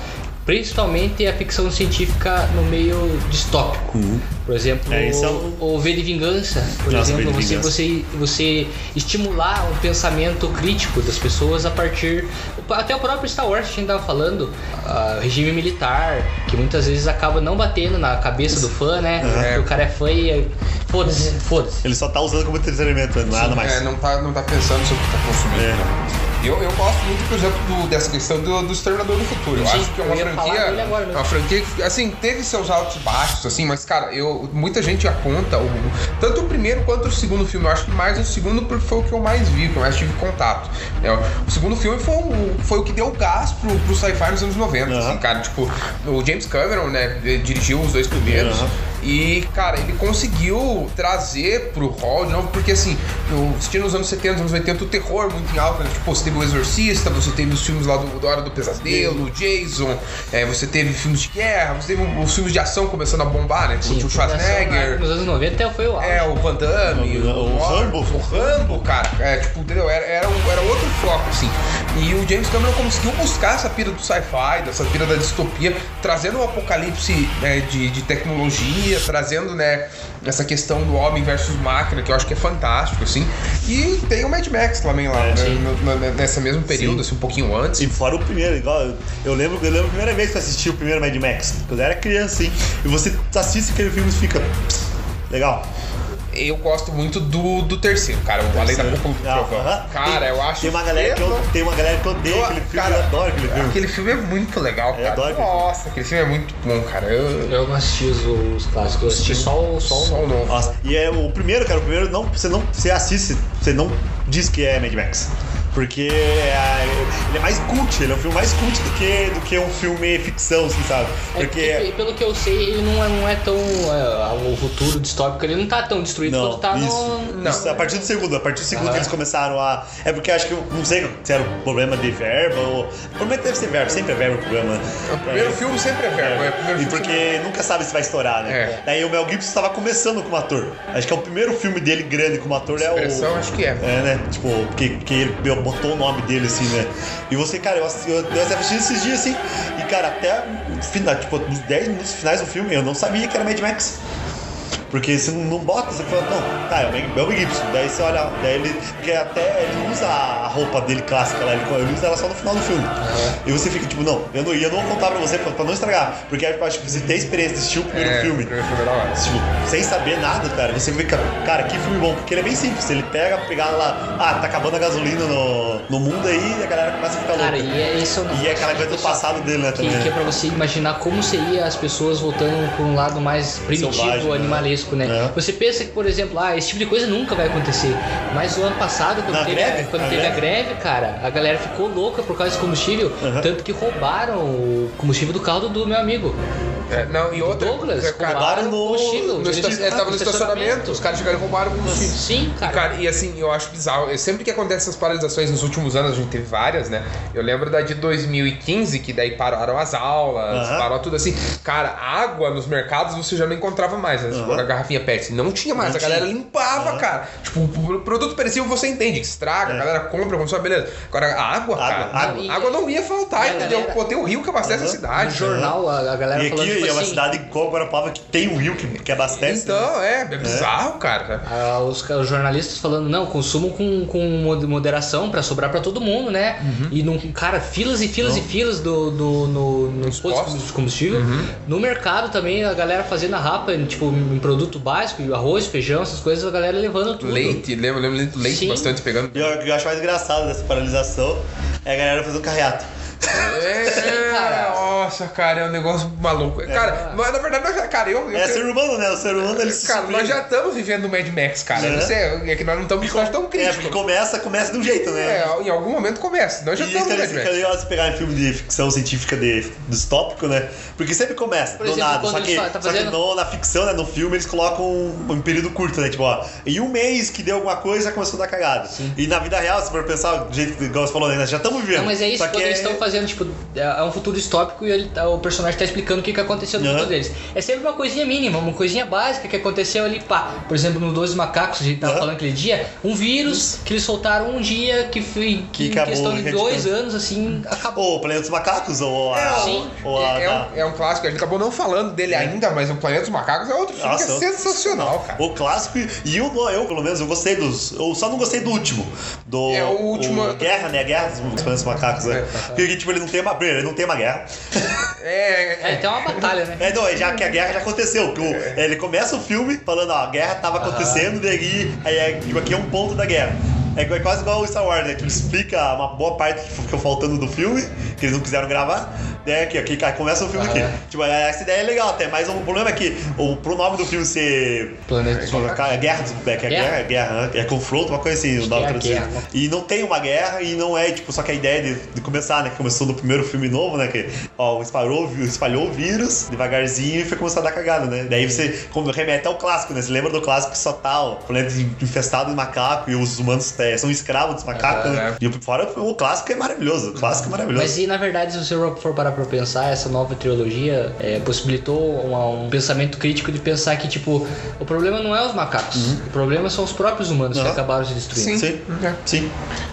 principalmente a ficção científica no meio distópico. Por exemplo, É, é o, o V de Vingança, por Nossa, exemplo, você, Vingança. você, você estimular um pensamento crítico das pessoas a partir. Até o próprio Star Wars que a gente tava falando, ah, regime militar, que muitas vezes acaba não batendo na cabeça do fã, né? Porque o cara é fã e. é- Foda-se, foda-se. Ele só tá usando como entretenimento, nada mais. É, não tá, não tá pensando sobre o que tá consumindo. É. Eu, eu gosto muito, por exemplo, do- dessa questão do, do Exterminador do Futuro. Eu Sim, acho que é uma franquia. agora mesmo. Uma franquia que, assim, teve seus altos e baixos, assim, mas, cara, eu, muita gente aponta o, tanto o primeiro quanto o segundo filme. Eu acho que mais o segundo porque foi o que eu mais vi, que eu mais tive contato. né? O segundo filme foi, o- foi o que deu gás pro, pro sci-fi nos anos 90, Aham. assim, cara. Tipo, o James Cameron, né, dirigiu os dois primeiros. Aham. E, cara, ele conseguiu trazer pro hall de novo, porque assim, no, você tinha nos anos 70, anos 80 o terror muito em alta, né? Tipo, você teve o Exorcista, você teve os filmes lá do, do Hora do Pesadelo, o Jason, é, você teve filmes de guerra, você teve os filmes de ação começando a bombar, né? Com o Schwarzenegger. Nos anos 90 até foi o auge. É, o Van Damme, O- o, o War- Rambo. O Rambo, cara. É, tipo, entendeu? Era, era, um- era outro foco, assim. E o James Cameron conseguiu buscar essa pira do sci-fi, dessa pira da distopia, trazendo um apocalipse né, de, de tecnologia, trazendo, né, essa questão do homem versus máquina, que eu acho que é fantástico, assim. E tem o Mad Max também lá, É, né, no- nesse mesmo período, Sim. assim, um pouquinho antes. E fora o primeiro, igual. eu- lembro, eu lembro a primeira vez que eu assisti o primeiro Mad Max. Quando eu era criança, assim. E você assiste aquele filme e fica. "Pss, Legal. Eu gosto muito do, do terceiro, cara, o Além da. Cúpula do Ah, Trovão. Cara, eu acho Tem uma galera que, eu, tem uma galera que odeia Eu- aquele filme. cara, eu adoro aquele filme. Aquele filme é muito legal, Eu cara. adoro aquele Nossa, aquele filme é muito bom, cara. Eu... Eu não assisti os, os clássicos, eu assisti só, o- só o Só o novo. Nossa, e é o primeiro, cara, o primeiro não, você não, você assiste, você não diz que é Mad Max. Porque é, ele é mais cult, ele é um filme mais cult do que, do que um filme ficção, assim, sabe? É Porque. porque, pelo que eu sei, ele não é, não é tão. é, o futuro distópico, ele não tá tão destruído Não, quanto tá isso, no. Não. isso, a partir do segundo, a partir do segundo que eles começaram a. É porque eu acho que, eu não sei se era um problema de verba ou. Provavelmente deve ser verba, sempre é verba o problema. O primeiro filme sempre é verbo. É. o primeiro E porque nunca sabe se vai estourar, né? É. Daí o Mel Gibson estava começando como ator. Acho que é o primeiro filme dele grande como ator é o. Expressão, acho que é. É, né? Tipo, porque, porque ele botou o nome dele assim, né? E você, cara, eu, eu, eu assisti esses dias assim, e cara, até final, tipo, nos 10 minutos finais do filme, eu não sabia que era Mad Max. Porque você não, não bota, você fala, não, tá, é o Mel Gibson. Daí você olha, daí ele. Porque até ele não usa a roupa dele clássica lá, ele, ele usa ela só no final do filme. E você fica tipo, não, eu não, eu não vou contar pra você pra, pra não estragar. Porque eu acho que você tem experiência de assistir o primeiro É, filme. o primeiro filme é da hora. Tipo, sem saber nada, cara, você fica, cara, que filme bom, porque ele é bem simples, ele pega, pegar lá, ah, tá acabando a gasolina no, no mundo aí e a galera começa a ficar Cara, louca. e é isso. E é aquela coisa do passado dele, né, Que, também. que é pra você imaginar como seria as pessoas voltando para um lado mais primitivo, Selvagem, né? Animalesco, né? É. Você pensa que, por exemplo, ah, esse tipo de coisa nunca vai acontecer. Mas o ano passado, quando Na teve, greve? quando Na teve a greve? greve, cara, a galera ficou louca por causa desse combustível. Uhum. Tanto que roubaram o combustível do carro do meu amigo. É, não, e outra. Douglas, é, cara, roubaram no- combustível. no esta- ele tava no estacionamento, os caras chegaram e roubaram o combustível. Sim, E, cara. Cara, e assim, eu acho bizarro. Sempre que acontece essas paralisações nos últimos anos, a gente teve várias, né? Eu lembro da de 2015, que daí pararam as aulas, parou tudo assim. Cara, água nos mercados você já não encontrava mais, né? A garrafinha PET. Não tinha mais, Não a galera tinha. limpava, cara. Tipo, o produto perecível você entende, que estraga, É. a galera compra, consome, beleza. Agora, a água, Água, cara. água. Água não ia faltar, a entendeu? galera- Pô, tem o rio que abastece a cidade. No jornal, a, a galera E falando tipo é uma assim, cidade igual Guarapava que tem um rio que, que abastece. né? Então, é, é bizarro, cara. Ah, os, os jornalistas falando, não, consumam com, com mod- moderação pra sobrar pra todo mundo, né? E, não, cara, filas e filas Não. e filas do, do, no, no Nos posto postos. de combustível. No mercado também, a galera fazendo a rapa, em, tipo, em produto básico, arroz, feijão, essas coisas, a galera levando tudo. Leite, lembro, lembro leite Sim. bastante pegando. E o que eu acho mais engraçado dessa paralisação é a galera fazendo carreata. É, cara. nossa, cara, é um negócio maluco. Cara, mas na verdade, nós já- cara, eu. eu É ser humano, né? O ser humano ele se Cara, nós já estamos vivendo o Mad Max, cara. É. Isso é, é que nós não estamos estágio tão É, porque crítico. começa, começa de um jeito, né? É, em algum momento começa. Nós já E estamos isso no é Mad Max. legal se pegar em filme de ficção científica de distópico, né? Porque sempre começa, Por do exemplo, nada. quando Só que, tá só que fazendo- no- na ficção, né, no filme, eles colocam um, um período curto, né? Tipo, ó, em um mês que deu alguma coisa, já começou a dar cagada. E na vida real, se for pensar, do jeito que igual você falou, né? Nós já estamos vivendo. Não, mas é isso, Só quando que eles estão fazendo, tipo, é um futuro distópico e ele, tá- o personagem tá explicando o que, que aconteceu no Aham. futuro deles. É sempre uma coisinha mínima, uma coisinha básica que aconteceu ali, pá. Por exemplo, no 12 Macacos, a gente tava Aham. falando aquele dia, um vírus que eles soltaram um dia que foi Que que em acabou questão de dois anos, assim, acabou. Ou o Planeta dos Macacos, ou a. Sim. Ou a. É, um, é um clássico, a gente acabou não falando dele ainda, mas o Planeta dos Macacos é outro filme Nossa, que é sensacional, cara. O clássico, e eu, eu, pelo menos, eu gostei dos. Eu só não gostei do último. Do. É, o último- Guerra, né? Guerra dos Planetas Macacos, né? É. Porque, tipo, ele não tem uma. Ele não tem uma guerra. É, É, tem uma batalha, né? É, não, é já que a guerra já aconteceu. Que o- ele começa o filme falando, ó, a guerra tava acontecendo, e aí, aí é, tipo, aqui é um ponto da guerra. É é quase igual o Star Wars, né? Que ele explica uma boa parte que ficou faltando do filme, que eles não quiseram gravar. Que aqui cara, começa o filme Aham. aqui. Tipo, essa ideia é legal até, mas o problema é que o, pro nome do filme ser. Planeta Macacos. É guerra, dos- é, que é Guerra? guerra, é né? é confronto, uma coisa assim, o nome é traduzido. né? E não tem uma guerra e não é, tipo, só que a ideia de, de começar, né? Que começou no primeiro filme novo, né? Que, ó, espalhou, espalhou o vírus devagarzinho e foi começar a dar cagada, né? Daí você como, remete ao clássico, né? Você lembra do clássico que só tá o planeta infestado de macaco e os humanos é, são escravos dos macacos, Ah, né? E fora o clássico é maravilhoso, o clássico é maravilhoso. Mas e na verdade, se você for parar pra pensar, essa nova trilogia é, possibilitou uma- um pensamento crítico de pensar que, tipo, o problema não é os macacos, o problema são os próprios humanos que Uhum. acabaram se destruindo. Sim. Sim, sim.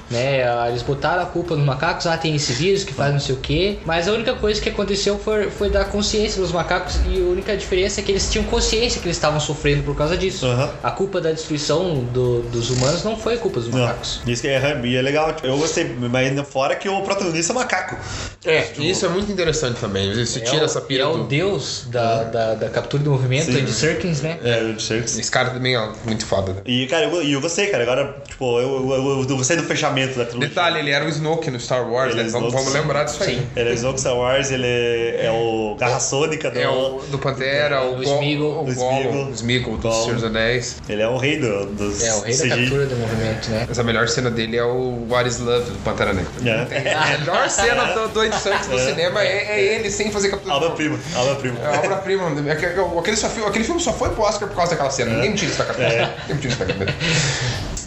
Né? Eles botaram a culpa nos macacos, ah, tem esse vírus que faz não sei o quê. Mas a única coisa que aconteceu foi, foi dar consciência dos macacos. E a única diferença é que eles tinham consciência que eles estavam sofrendo por causa disso. Aham. A culpa da destruição do- dos humanos não foi culpa dos Não, macacos. isso que é, e é legal. Eu gostei, mas fora que o protagonista é macaco. É, isso é muito interessante também. Você É tira o- essa pira é o do... deus da, da, da captura do movimento, Sim. Andy Serkins, né? É, o Shanks. Esse cara também é muito foda. né? E, cara, eu, e eu gostei, cara. Agora, tipo, eu, eu, eu, eu gostei do fechamento da trilogia. Detalhe, ele era o Snoke no Star Wars, Ele né? é Vamos, Snoke, vamos lembrar disso aí. Sim. Ele é Snoke Star Wars, ele é, é o Garra Sônica do... É o do Pantera, o, Do Go- Smeagol. o Gollum, o Smeagol dos Gollum. Senhor dos Anéis. Ele é o rei do, dos É, o rei da captura do movimento, né? Mas a melhor cena dele é o What is Love do Pantera Negra. É. A melhor cena do, do Andy Serkis no É. cinema é, é ele sem fazer captura. de Obra-prima, obra-prima. É a obra-prima. Aquele, aquele, só fi- aquele filme só foi pro Oscar por causa daquela cena. Ninguém me tira isso da cabeça. É. Ninguém me tira isso da cabeça.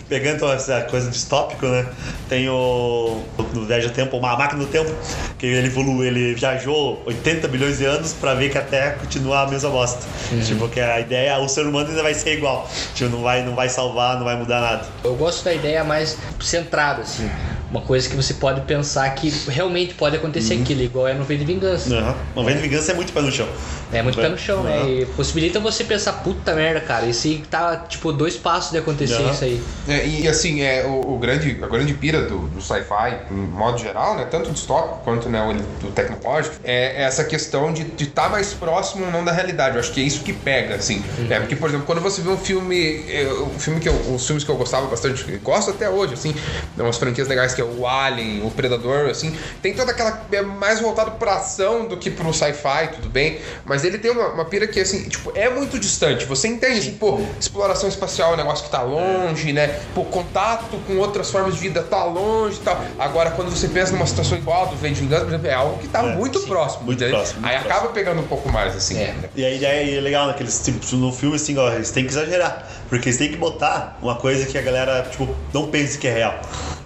Pegando então essa coisa distópico, né? Tem o. No Viagem do Tempo, uma máquina do tempo, que ele evoluiu, ele viajou 80 bilhões de anos pra ver que a Terra continua a mesma bosta. Tipo, que a ideia, o ser humano ainda vai ser igual. Tipo, não vai, não vai salvar, não vai mudar nada. Eu gosto da ideia mais centrada, assim. Uma coisa que você pode pensar que realmente pode acontecer Uhum. aquilo, igual é no V de Vingança. Aham. Não vem de vingança é muito pé no chão. É muito pé no chão, né? Aham. E possibilita você pensar, puta merda, cara, isso aí tá, tipo, dois passos de acontecer Aham. isso aí. É, e assim, é, o, o grande, a grande pira do, do sci-fi, em modo geral, né, tanto distópico quanto né, o do tecnológico, é essa questão de estar mais próximo ou não da realidade. Eu acho que é isso que pega, assim. É, porque, por exemplo, quando você vê um filme, é, um filme que eu, os filmes que eu gostava bastante, e gosto até hoje, assim, né, umas franquias legais que é o Alien, o Predador, assim, tem toda aquela. é mais voltado pra ação do que pro sci-fi, tudo bem, mas ele tem uma, uma pira que, assim, tipo, é muito distante. Você entende, assim, pô, exploração espacial é um negócio que tá longe, né? Pô, contato com outras formas de vida tá longe e tal. Agora, quando você pensa numa situação igual do V de Vingança, por exemplo, é algo que tá É, muito sim, próximo. muito próximo, muito Aí próximo. acaba pegando um pouco mais, assim. É. E a ideia é legal, né? Que eles, tipo, no filme, assim, ó, eles têm que exagerar. Porque eles têm que botar uma coisa que a galera, tipo, não pense que é real.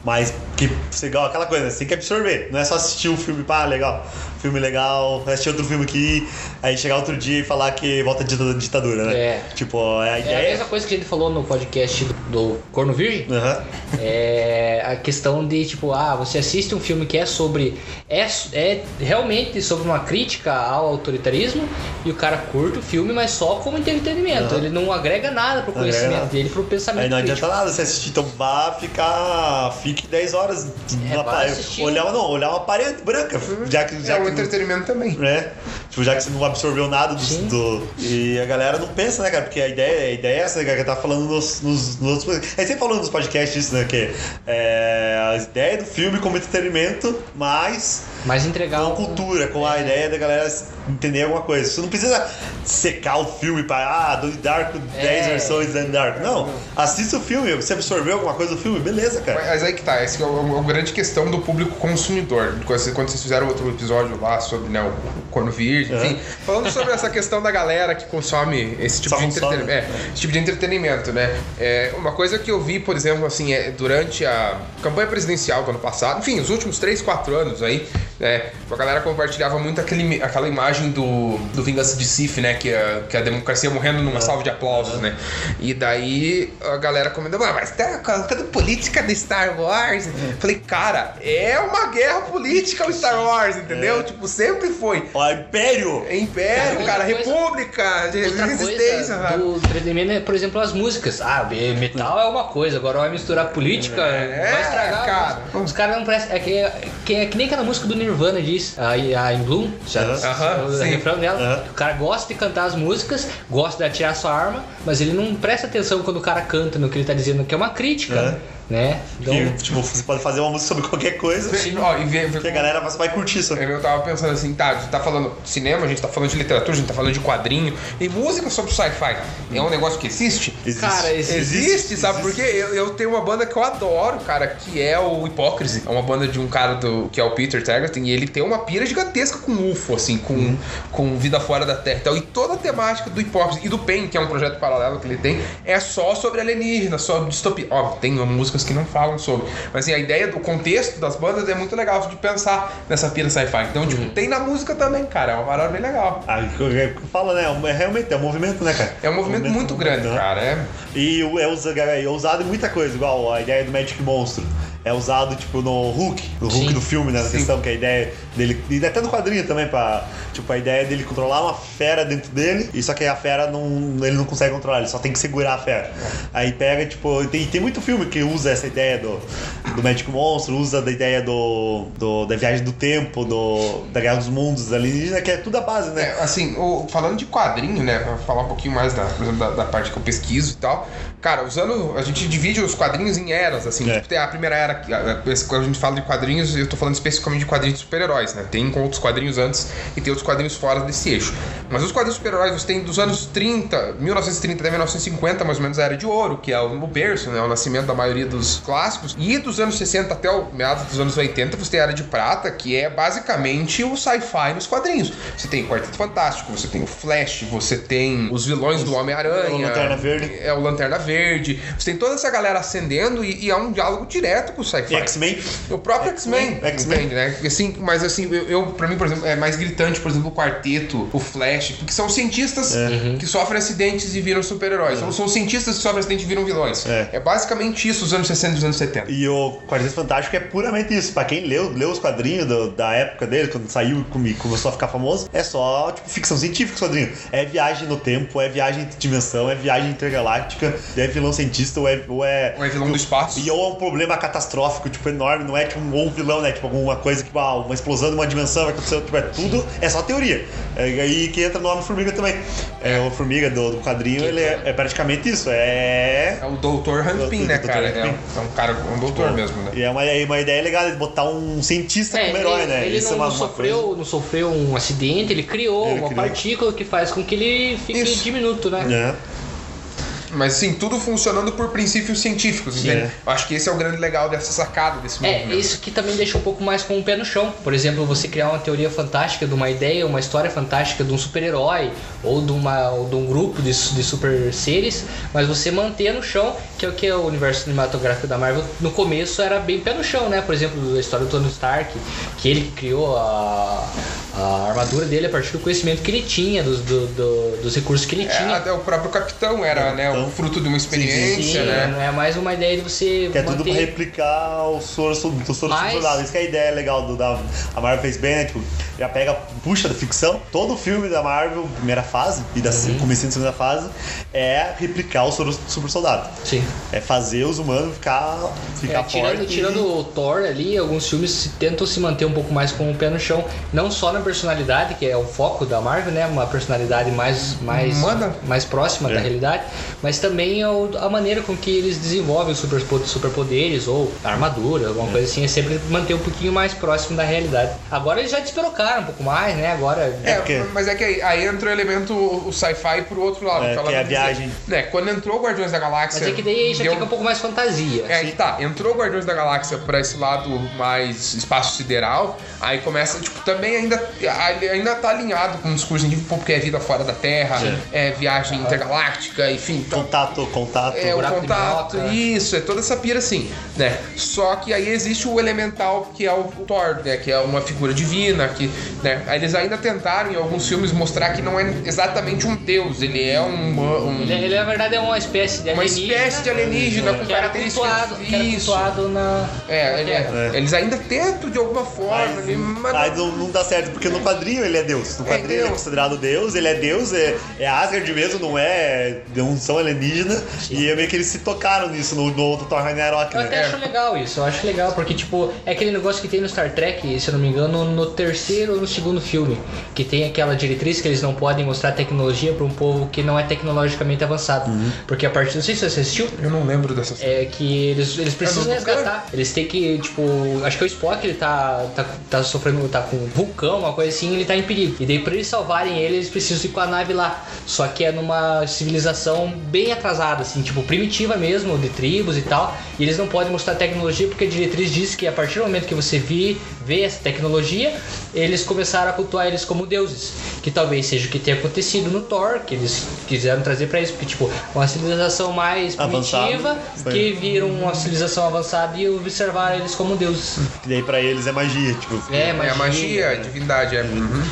Mas que, igual aquela coisa, você tem que absorver. Não é só assistir um filme, pá, legal. Filme legal, assistir outro filme aqui, aí chegar outro dia e falar que volta a dita- ditadura, né? É. Tipo, é a É a ideia. mesma coisa que a gente falou no podcast do, do Corno Virgem. Aham. É a questão de, tipo, ah, você assiste um filme que é sobre. É, é realmente sobre uma crítica ao autoritarismo e o cara curte o filme, mas só como entretenimento. Aham. Ele não agrega nada pro conhecimento nada. dele, pro pensamento Aí não crítico. adianta nada você assistir, então vá ficar. Fique 10 horas É, na parede. Olhar, não, olhar uma parede branca. Já que, já que entretenimento também. né? Tipo, já que você não absorveu nada do, do- E a galera não pensa, né, cara? Porque a ideia, a ideia é essa, né, cara, que tá falando nos, nos, nos outros. A gente sempre falou nos podcasts isso, né? Que é a ideia do filme como entretenimento, mas Mas entregar com um- cultura, com a ideia da galera entender alguma coisa. Você não precisa secar o filme para, ah, Donnie Darko, 10 É. versões de Donnie Darko. Não, assista o filme, você absorveu alguma coisa do filme, beleza, cara. Mas aí que tá, essa é a, a grande questão do público consumidor. Quando vocês, quando fizeram outro episódio lá sobre né, o corno virgem, Aham. enfim, falando sobre essa questão da galera que consome esse tipo Só de entretenimento. É, esse tipo de entretenimento, né? É, uma coisa que eu vi, por exemplo, assim, é, durante a campanha presidencial do ano passado, enfim, os últimos 3, 4 anos aí, né? A galera compartilhava muito aquele, aquela imagem do, do Vingança de Sif, né? Que a, que a democracia morrendo numa salva de aplausos, né? E daí a galera comentando, ah, mas tá colocando política de Star Wars. Falei, cara, é uma guerra política o Star Wars, entendeu? É. Tipo, sempre foi. Ó, Império! É Império, cara, coisa- República, de Outra resistência. do é, por exemplo, as músicas. Ah, metal é uma coisa, agora vai misturar política, É, vai estragar. cara. Os caras não prestam. É que, que é que nem aquela música do Nirvana diz, a, a In Bloom, já, o sim. refrão dela. Aham. O cara gosta de cantar as músicas, gosta de atirar sua arma, mas ele não presta atenção quando o cara canta no que ele tá dizendo, que é uma crítica, Aham. Né? Então, Que, tipo, você pode fazer uma música sobre qualquer coisa Sim. Ó, e vê, vê que a galera vai curtir isso. Eu tava pensando assim, tá, a gente tá falando de cinema, a gente tá falando de literatura, a gente tá falando de quadrinho, e música sobre sci-fi. É um negócio que existe? Existe. Cara, existe. Existe, sabe? existe. Porque eu, eu tenho uma banda que eu adoro, cara, que é o Hipócrise. É uma banda de um cara do, que é o Peter Tagerton, e ele tem uma pira gigantesca com UFO, assim, com, com vida fora da Terra e tal. E toda a temática do Hipócrise e do PEN, que é um projeto paralelo que ele tem, é só sobre alienígena, sobre distopia. Ó, tem músicas que não falam sobre. Mas assim, a ideia do contexto das bandas é muito legal de pensar nessa pira sci-fi. Então, tipo, tem na música também, cara. É uma parada bem legal. Ah, fala, né? É realmente é um movimento, né, cara? É um movimento muito grande, né? cara. É. E é, usa- é usado em muita coisa, igual a ideia do Magic Monstro. É usado, tipo, no Hulk, no Hulk Sim. do filme, nessa Sim. questão, que é a ideia dele. E até no quadrinho também, pra. Tipo, a ideia dele controlar uma fera dentro dele, e só que a fera não. ele não consegue controlar, ele só tem que segurar a fera. Aí pega, tipo, tem, tem muito filme que usa essa ideia do, do Magic Monstro, usa da ideia do, do- da viagem do tempo, do, da Guerra dos Mundos, da alienígena, que é tudo a base, né? É, assim, o- falando de quadrinho, né? Pra falar um pouquinho mais da, por exemplo, da, da parte que eu pesquiso e tal. Cara, usando. A gente divide os quadrinhos em eras, assim. É. Tipo, tem a primeira era. Quando a gente fala de quadrinhos, eu tô falando especificamente de quadrinhos de super-heróis, né? Tem outros quadrinhos antes e tem outros quadrinhos fora desse eixo. Mas os quadrinhos de super-heróis, você tem dos anos 30, 1930 até 1950, mais ou menos a era de ouro, que é o berço, né? O nascimento da maioria dos clássicos. E dos anos 60 até o meados dos anos 80, você tem a era de prata, que é basicamente o sci-fi nos quadrinhos. Você tem o Quarteto Fantástico, você tem o Flash, você tem os vilões do Homem-Aranha. o Lanterna Verde. É o Lanterna Verde. Você tem toda essa galera acendendo e, e é um diálogo direto com o sci-fi. X-Men. O próprio X-Men, X-Men. né? Assim, mas assim, eu, eu, pra mim, por exemplo, é mais gritante, por exemplo, o Quarteto, o Flash, porque são cientistas que sofrem acidentes e viram super-heróis. Ou são cientistas que sofrem acidentes e viram vilões. É. É. basicamente isso os anos 60 e os anos 70. E o o Quarteto Fantástico é puramente isso. Pra quem leu, leu os quadrinhos do- da época dele, quando saiu e começou a ficar famoso, é só, tipo, ficção científica os quadrinhos. É viagem no tempo, é viagem de dimensão, é viagem intergaláctica, é vilão cientista, ou é. Ou é, Ou é vilão do espaço. E ou é um problema catastrófico, tipo, enorme, não é tipo um, ou um vilão, né? Tipo, alguma coisa que ah, uma explosão de uma dimensão vai acontecer, tipo, é tudo, é só teoria. É aí que entra no Homem-Formiga também. É, o Formiga do, do quadrinho, ele é, é praticamente isso. É. É o Doutor Hanpin, O né, cara? É um, é um cara, um doutor mesmo, né? E é uma, é uma ideia legal de botar um cientista É, como herói, ele, né? ele Isso não, é uma, não uma sofreu, coisa- não sofreu um acidente, ele criou Ele uma criou. partícula que faz com que ele fique Isso. diminuto, né? É. Mas sim, tudo funcionando por princípios científicos, entende? É. Eu acho que esse é o grande legal dessa sacada desse É, movimento. isso que também deixa um pouco mais com o pé no chão. Por exemplo, você criar uma teoria fantástica de uma ideia, uma história fantástica de um super-herói ou, de uma- ou de um grupo de, de super seres, mas você manter no chão, que é o que é o universo cinematográfico da Marvel no começo era bem pé no chão, né? Por exemplo, a história do Tony Stark, que ele que criou a, a armadura dele a partir do conhecimento que ele tinha, dos, do- do- dos recursos que ele É, tinha. até o próprio capitão era, né, o fruto de uma experiência, Sim, né? não é mais uma ideia de você Que é tudo pra replicar o soro do soro Mas- soldado. Isso que é a ideia legal do da a Marvel fez bem, né? Tipo, já pega, puxa da ficção. Todo filme da Marvel, primeira fase, e da Uhum. comecinho da segunda fase, é replicar o super soldado. Sim. É fazer os humanos ficar, ficar É, tirando, forte. tirando o Thor ali, alguns filmes tentam se manter um pouco mais com o pé no chão. Não só na personalidade, que é o foco da Marvel, né? Uma personalidade mais, mais, mais próxima É. da realidade, mas também o- a maneira com que eles desenvolvem os super, superpoderes ou armadura, alguma É. coisa assim, é sempre manter um pouquinho mais próximo da realidade. Agora eles já desperocaram um pouco mais, né? Agora. É, porque- mas é que aí, aí entra o elemento, o sci-fi pro outro lado. É, ela que é a dizer, viagem. Né, quando entrou o Guardiões da Galáxia. Mas é que daí já deu- fica um pouco mais fantasia. É, aí tá, entrou o Guardiões da Galáxia pra esse lado mais espaço sideral, aí começa, tipo, também ainda, ainda tá alinhado com o discurso científico, porque é vida fora da Terra, é viagem intergaláctica, enfim. Então, Contato, contato. é o de contato, isso, é toda essa pira assim, né? Só que aí existe o elemental que é o Thor, né? Que é uma figura divina, que, né? Aí eles ainda tentaram em alguns filmes mostrar que não é exatamente um deus, ele é um, um- Ele, ele, na verdade, é uma espécie de uma alienígena. espécie de alienígena com que era características cultuado, na, É, ele- Terra. eles ainda tentam de alguma forma, Mas, ali, mas mas não, não dá certo, porque no quadrinho ele é Deus. No É quadrinho ele é considerado Deus, ele é Deus, é, é Asgard mesmo, não é. Não são alienígena. E é meio que eles se tocaram nisso no, no outro Thor Ragnarok, Eu né? até acho legal isso, eu acho legal, porque tipo, é aquele negócio que tem no Star Trek, se eu não me engano, no terceiro no segundo filme, que tem aquela diretriz que eles não podem mostrar tecnologia para um povo que não é tecnologicamente avançado. Uhum. Porque a partir, não sei se você assistiu, eu não lembro dessa cena. é que eles, eles precisam não- resgatar. Eles têm que, tipo, acho que o Spock ele tá, tá, tá sofrendo, tá com um vulcão, uma coisa assim, ele tá em perigo. E daí pra eles salvarem ele, eles precisam ir com a nave lá. Só que é numa civilização bem atrasada, assim, tipo, primitiva mesmo, de tribos e tal. E eles não podem mostrar tecnologia porque a diretriz diz que a partir do momento que você vê, vê essa tecnologia, eles começaram a cultuar eles como deuses. Que talvez seja o que tenha acontecido no Thor, que eles quiseram trazer pra isso, porque, tipo, uma civilização mais primitiva que viram uma civilização avançada e observaram eles como deuses. Que daí pra eles é magia, tipo. É, É magia. a magia, divindade, é. Uhum.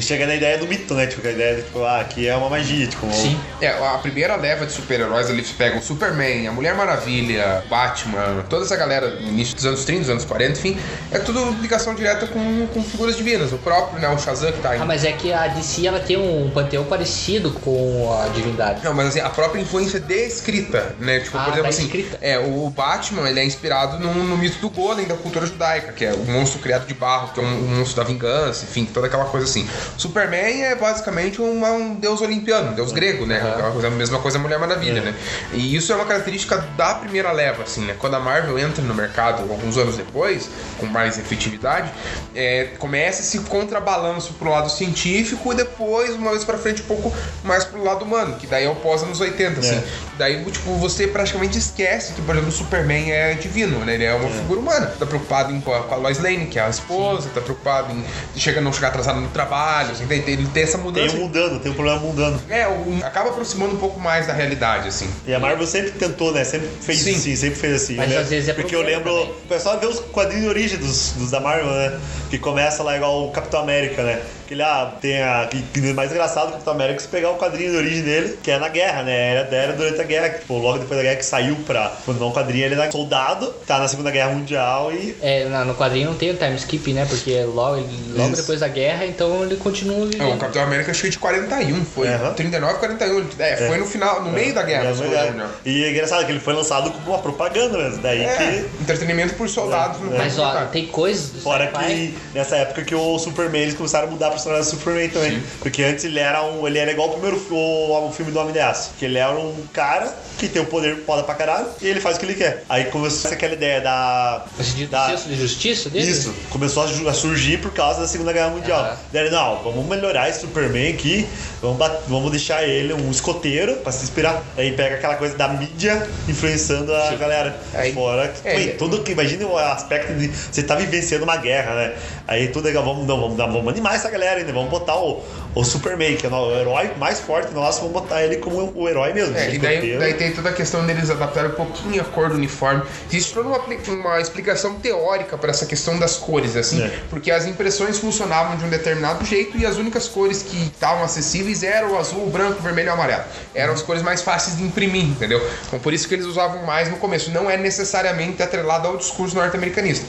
Chega na ideia do mito, né? Tipo, a ideia de, tipo, ah, aqui é uma magia, tipo. Sim. É, a primeira leva de super-heróis ali pegam o Superman, a Mulher Maravilha, Batman, toda essa galera no início dos anos 30, dos anos 40, enfim, é tudo ligação direta com, com figuras divinas. O próprio, né, o Shazam que tá aí. Ah, mas é que a DC ela tem um panteão parecido com a divindade. Não, mas assim, a própria influência descrita, né? Tipo, Ah, por exemplo, tá assim, escrita. é, o Batman, ele é inspirado no, no mito do Golem da cultura judaica, que é o monstro criado de barro, que é um, um monstro da vingança, enfim, toda aquela coisa assim. Superman é basicamente uma- um deus olimpiano, um deus grego, né? Aham. É uma coisa- a mesma coisa a Mulher Maravilha, né? E isso é uma característica da primeira leva, assim, né? Quando a Marvel entra no mercado, alguns anos depois, com mais efetividade, é, começa esse contrabalanço pro lado científico e depois, uma vez pra frente, um pouco mais pro lado humano, que daí é o pós anos 80, assim. É. Daí, tipo, você praticamente esquece que, por exemplo, o Superman é divino, né? Ele é uma figura humana. Tá preocupado em, com, a, Lois Lane, que é a esposa, tá preocupado em chega, não chegar atrasado no trabalho, trabalhos, entende? Ele tem essa Tem mudança. um mudando, tem um problema mudando. É, o- acaba aproximando um pouco mais da realidade, assim. E a Marvel sempre tentou, né? Sempre fez Sim. assim, sempre fez assim. Mas Eu às vezes é Porque eu lembro. também. O pessoal vê os quadrinhos de origem dos, dos da Marvel, né? Que começa lá igual o Capitão América, né? Que ele ah, tem a. Que, que mais engraçado do Capitão América é se pegar o quadrinho de origem dele, que é na guerra, né? Era, era durante a guerra, que, tipo, logo depois da guerra que saiu pra. Quando não o quadrinho, ele era soldado, tá na Segunda Guerra Mundial e. É, no quadrinho não tem o time skip, né? Porque é logo, logo Isso. depois da guerra, então ele continua É, o vivendo. Capitão América acho que é de 41, foi. Aham. 39, 41. É, foi no final, no meio da guerra. É, é. E é engraçado que ele foi lançado como uma propaganda mesmo. Daí É, que. entretenimento por soldados no Mas ó, tem coisas do Fora que nessa época que o Superman eles começaram a mudar a personagem do Superman também. Porque antes ele era um. Ele era igual o primeiro o, o filme do Homem de Aço. Que ele era um cara claro que tem o poder foda pra caralho e ele faz o que ele quer. Aí começou aquela ideia da. De da senso de justiça dele? isso, começou a, surgir por causa da Segunda Guerra Mundial. Aham. Daí ele, não, vamos melhorar esse Superman aqui, vamos, vamos deixar ele um escoteiro pra se inspirar. Aí pega aquela coisa da mídia influenciando a galera. Aí- Fora que, é, tudo que imagina o aspecto de você tá vivenciando uma guerra, né? Aí tudo é vamos, não, vamos, vamos animar essa galera ainda, vamos botar o, o Superman, que é o herói mais forte nosso, vamos botar ele como o herói mesmo. É, e daí, daí tem toda a questão deles adaptarem um pouquinho a cor do uniforme. Existe toda uma, uma explicação teórica para essa questão das cores, assim, É. porque as impressões funcionavam de um determinado jeito e as únicas cores que estavam acessíveis eram o azul, o branco, o vermelho e o amarelo. Eram as cores mais fáceis de imprimir, entendeu? Então por isso que eles usavam mais no começo. Não é necessariamente atrelado ao discurso norte-americanista.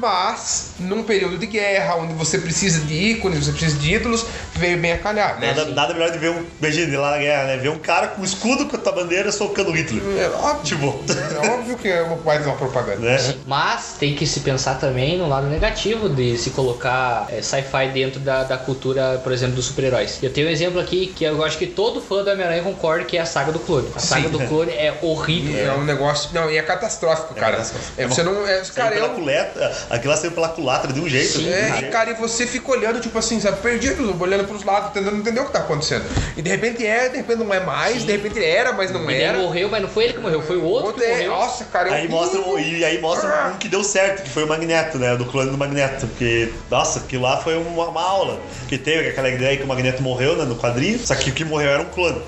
Mas, num período de guerra, onde você precisa de ícones, você precisa de ídolos, veio bem a calhar, né? Nada, nada melhor de ver um. Imagina lá na guerra, né? Ver um cara com um escudo com a tua bandeira socando Hitler. É óbvio, Tipo. é óbvio que é uma, mais uma propaganda. né? Mas tem que se pensar também no lado negativo de se colocar é, sci-fi dentro da, da cultura, por exemplo, dos super-heróis. Eu tenho um exemplo aqui que eu acho que todo fã do Homem-Aranha concorda que é a saga do clone. A saga Sim. do clone é horrível. É um negócio. Não, e é catastrófico, cara. catastrófico. É, você não. É, cara, eu. culatra, aquilo lá saiu pela culatra de um jeito. Sim, um É, e jeito. cara, e você fica olhando, tipo assim, sabe, perdido, olhando pros lados, tentando entender o que tá acontecendo. E de repente é, de repente não é mais, de repente era, mas não Ele era. morreu, mas não foi ele que morreu, foi o outro, Outro que é, morreu. nossa, cara, eu. Aí mostra, um- e aí mostra um que deu certo, que foi o Magneto, né? Do clone do Magneto. Porque, nossa, aquilo lá foi uma, uma aula. Que teve aquela ideia que o Magneto morreu né, no quadrinho, só que o que morreu era um clone.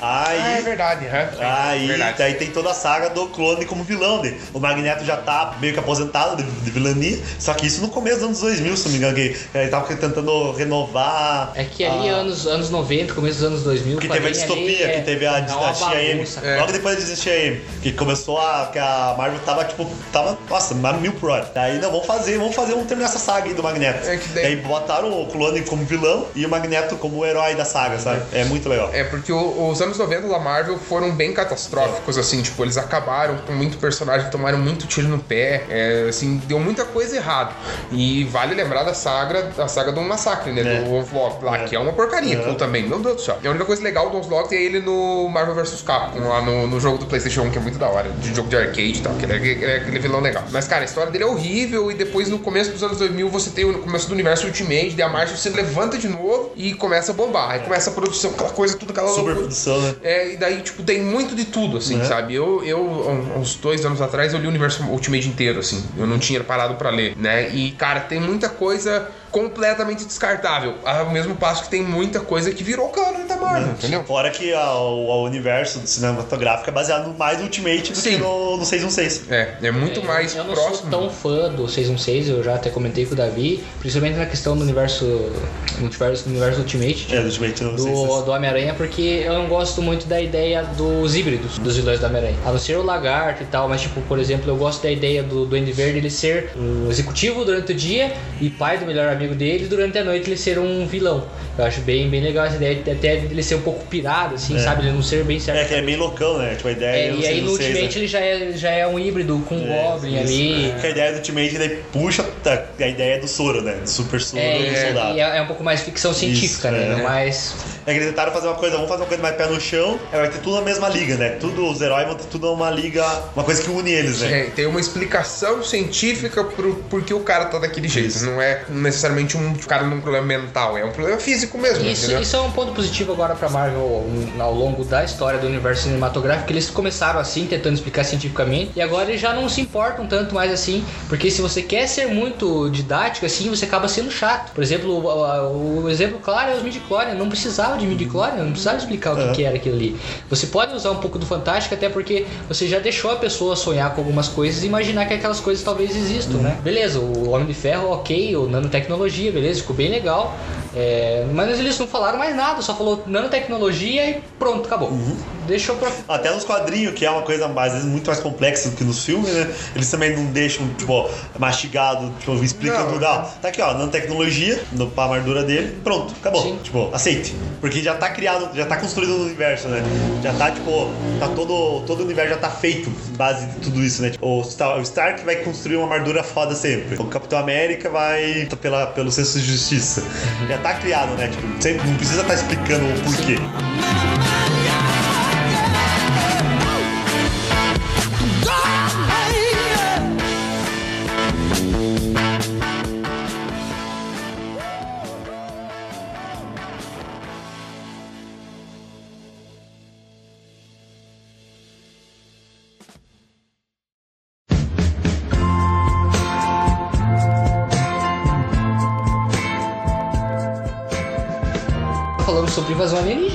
Aí. Ah, é verdade, é. Aí, verdade. daí tem toda a saga do clone como vilão dele. O Magneto já tá meio que aposentado de, de vilania, só que isso no começo dos anos 2000, se não me engano, que ele tava tentando renovar. É que ali, a- anos, anos 90, começo dos anos 2000, que teve a distopia, ali é- que teve a é uma dinastia M. bagunça. É. Logo depois da dinastia M, que começou a. que a Marvel tava, tipo, tava, nossa, mais mil por hora. Daí, não, vamos fazer, vamos fazer, vamos terminar essa saga aí do Magneto. É que daí- E aí botaram o clone como vilão e o Magneto como o herói da saga, sabe? É muito legal. É, porque o- os anos 90 da Marvel foram bem catastróficos, assim, tipo, eles acabaram com muito personagem, tomaram muito tiro no pé, é, assim, deu muita coisa errada. E vale lembrar da saga, da saga do Massacre, né, É. do Onslaught lá, É. que é uma porcaria, É. também, meu Deus do céu. A única coisa legal do Onslaught é ele no Marvel vs Capcom, lá no, no jogo do Playstation 1, que é muito da hora, de jogo de arcade e tal, que ele é, ele é aquele vilão legal. Mas, cara, a história dele é horrível, e depois, no começo dos anos 2000, você tem o começo do universo Ultimate, daí a Marvel se levanta de novo e começa a bombar. Aí começa a produção, aquela coisa, tudo aquela Super loucura. produção, né? É, e daí, tipo, tem muito de tudo, assim, Né? sabe? Eu, eu, uns dois anos atrás, eu li o universo Ultimate inteiro, assim. Eu não tinha parado pra ler, né? E, cara, tem muita coisa completamente descartável. Ao mesmo passo que tem muita coisa que virou canon da Marvel, entendeu? Fora que a- o, universo cinematográfico é baseado mais no Ultimate do Sim. que no, no 616. É, é muito É, mais eu não próximo. sou tão fã do 616, eu já até comentei com o Davi, principalmente na questão do universo, do universo Ultimate. É, do Ultimate no Do, 616. do Homem-Aranha, porque eu não gosto muito da ideia dos híbridos dos vilões do Homem-Aranha. A não ser o lagarto e tal, mas, tipo, por exemplo, eu gosto da ideia do Duende Verde ele ser um executivo durante o dia e pai do melhor amigo dele, e durante a noite ele ser um vilão. Eu acho bem, bem legal essa ideia, de- até ele ser um pouco pirado, assim, É. sabe? Ele não ser bem certo. É, que é meio loucão, né? Tipo, a ideia É, é, e aí no 616, né? Ultimate ele já é, já é um híbrido com É, Goblin isso. ali. Porque a ideia do Ultimate ele puxa a, a ideia do soro, né? Do super soro É, do soldado. e é, é um pouco mais ficção científica, Isso, né? é. Mais. É que eles tentaram fazer uma coisa, vamos fazer uma coisa mais pé no chão, aí vai ter tudo na mesma liga, né? Tudo, os heróis vão ter tudo numa liga, uma coisa que une eles, né? É, tem uma explicação científica pro porquê o cara tá daquele jeito. Isso. Não é necessariamente um cara num problema mental, é um problema físico mesmo, Isso, entendeu? isso é um ponto positivo agora pra Marvel um, ao longo da história do universo cinematográfico, eles começaram assim, tentando explicar cientificamente, e agora eles já não se importam tanto mais assim, porque se você quer ser muito didático assim, você acaba sendo chato. Por exemplo, o, o exemplo claro é os midi não precisava de midi não precisava explicar o que, que, era aquilo ali. Você pode usar um pouco do fantástico até porque você já deixou a pessoa sonhar com algumas coisas e imaginar que aquelas coisas talvez existam, uhum. né? Beleza, o Homem de Ferro, ok, o nanotecnologia, beleza, ficou bem legal. É, mas eles não falaram mais nada, só falou nanotecnologia e pronto, acabou. Uhum. Deixou pra. Até nos quadrinhos, que é uma coisa às vezes muito mais complexa do que nos filmes, né? Eles também não deixam, tipo, mastigado, tipo, explicando legal. Tá aqui, ó, nanotecnologia, no, pra armadura dele, pronto, acabou. Sim. Tipo, aceite. Porque já tá criado, já tá construído no universo, né? Já tá, tipo, tá todo, todo o universo já tá feito base de tudo isso, né? Tipo, o, Star, o Stark vai construir uma armadura foda sempre. O Capitão América vai pela, pelo senso de justiça. Já tá tá criado, né? Tipo, sempre, não precisa estar tá explicando o porquê.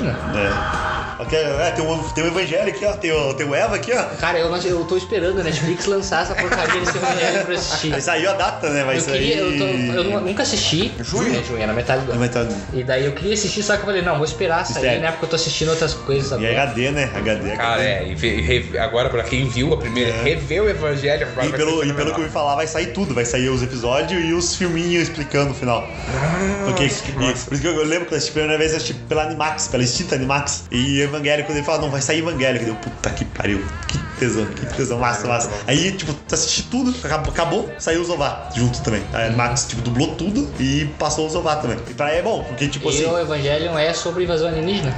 Invasão alienígena. É. É, tem, um, tem um evangelho aqui, ó. Tem o, tem o Eva aqui, ó. Cara, eu, eu tô esperando a Netflix lançar essa porcaria desse evangelho pra assistir. Vai sair a data, né? Vai eu sair. Queria, eu, tô, eu, nunca assisti. Junho? É, junho, é na metade do ano. Metade. E daí eu queria assistir, só que eu falei, não, vou esperar sair, Mistério. né? Porque eu tô assistindo outras coisas agora. E HD, né? HD. Cara, é. E agora, pra quem viu a primeira, é. rever o evangelho. E pelo, e pelo que eu ouvi falar, vai sair tudo. Vai sair os episódios e os filminhos explicando o final. Ah, Porque, que por isso que eu lembro que eu assisti a primeira vez, eu assisti pela Animax, pela extinta Animax. E Quando ele fala, não, vai sair Evangelho, que deu, puta que pariu, que tesão, que tesão, massa, massa. Aí, tipo, tu assisti tudo, acabou, saiu o Zová junto também. A Max, tipo, dublou tudo e passou o Zová também. E pra é bom, porque, tipo e assim. E o Evangelion é sobre invasão alienígena?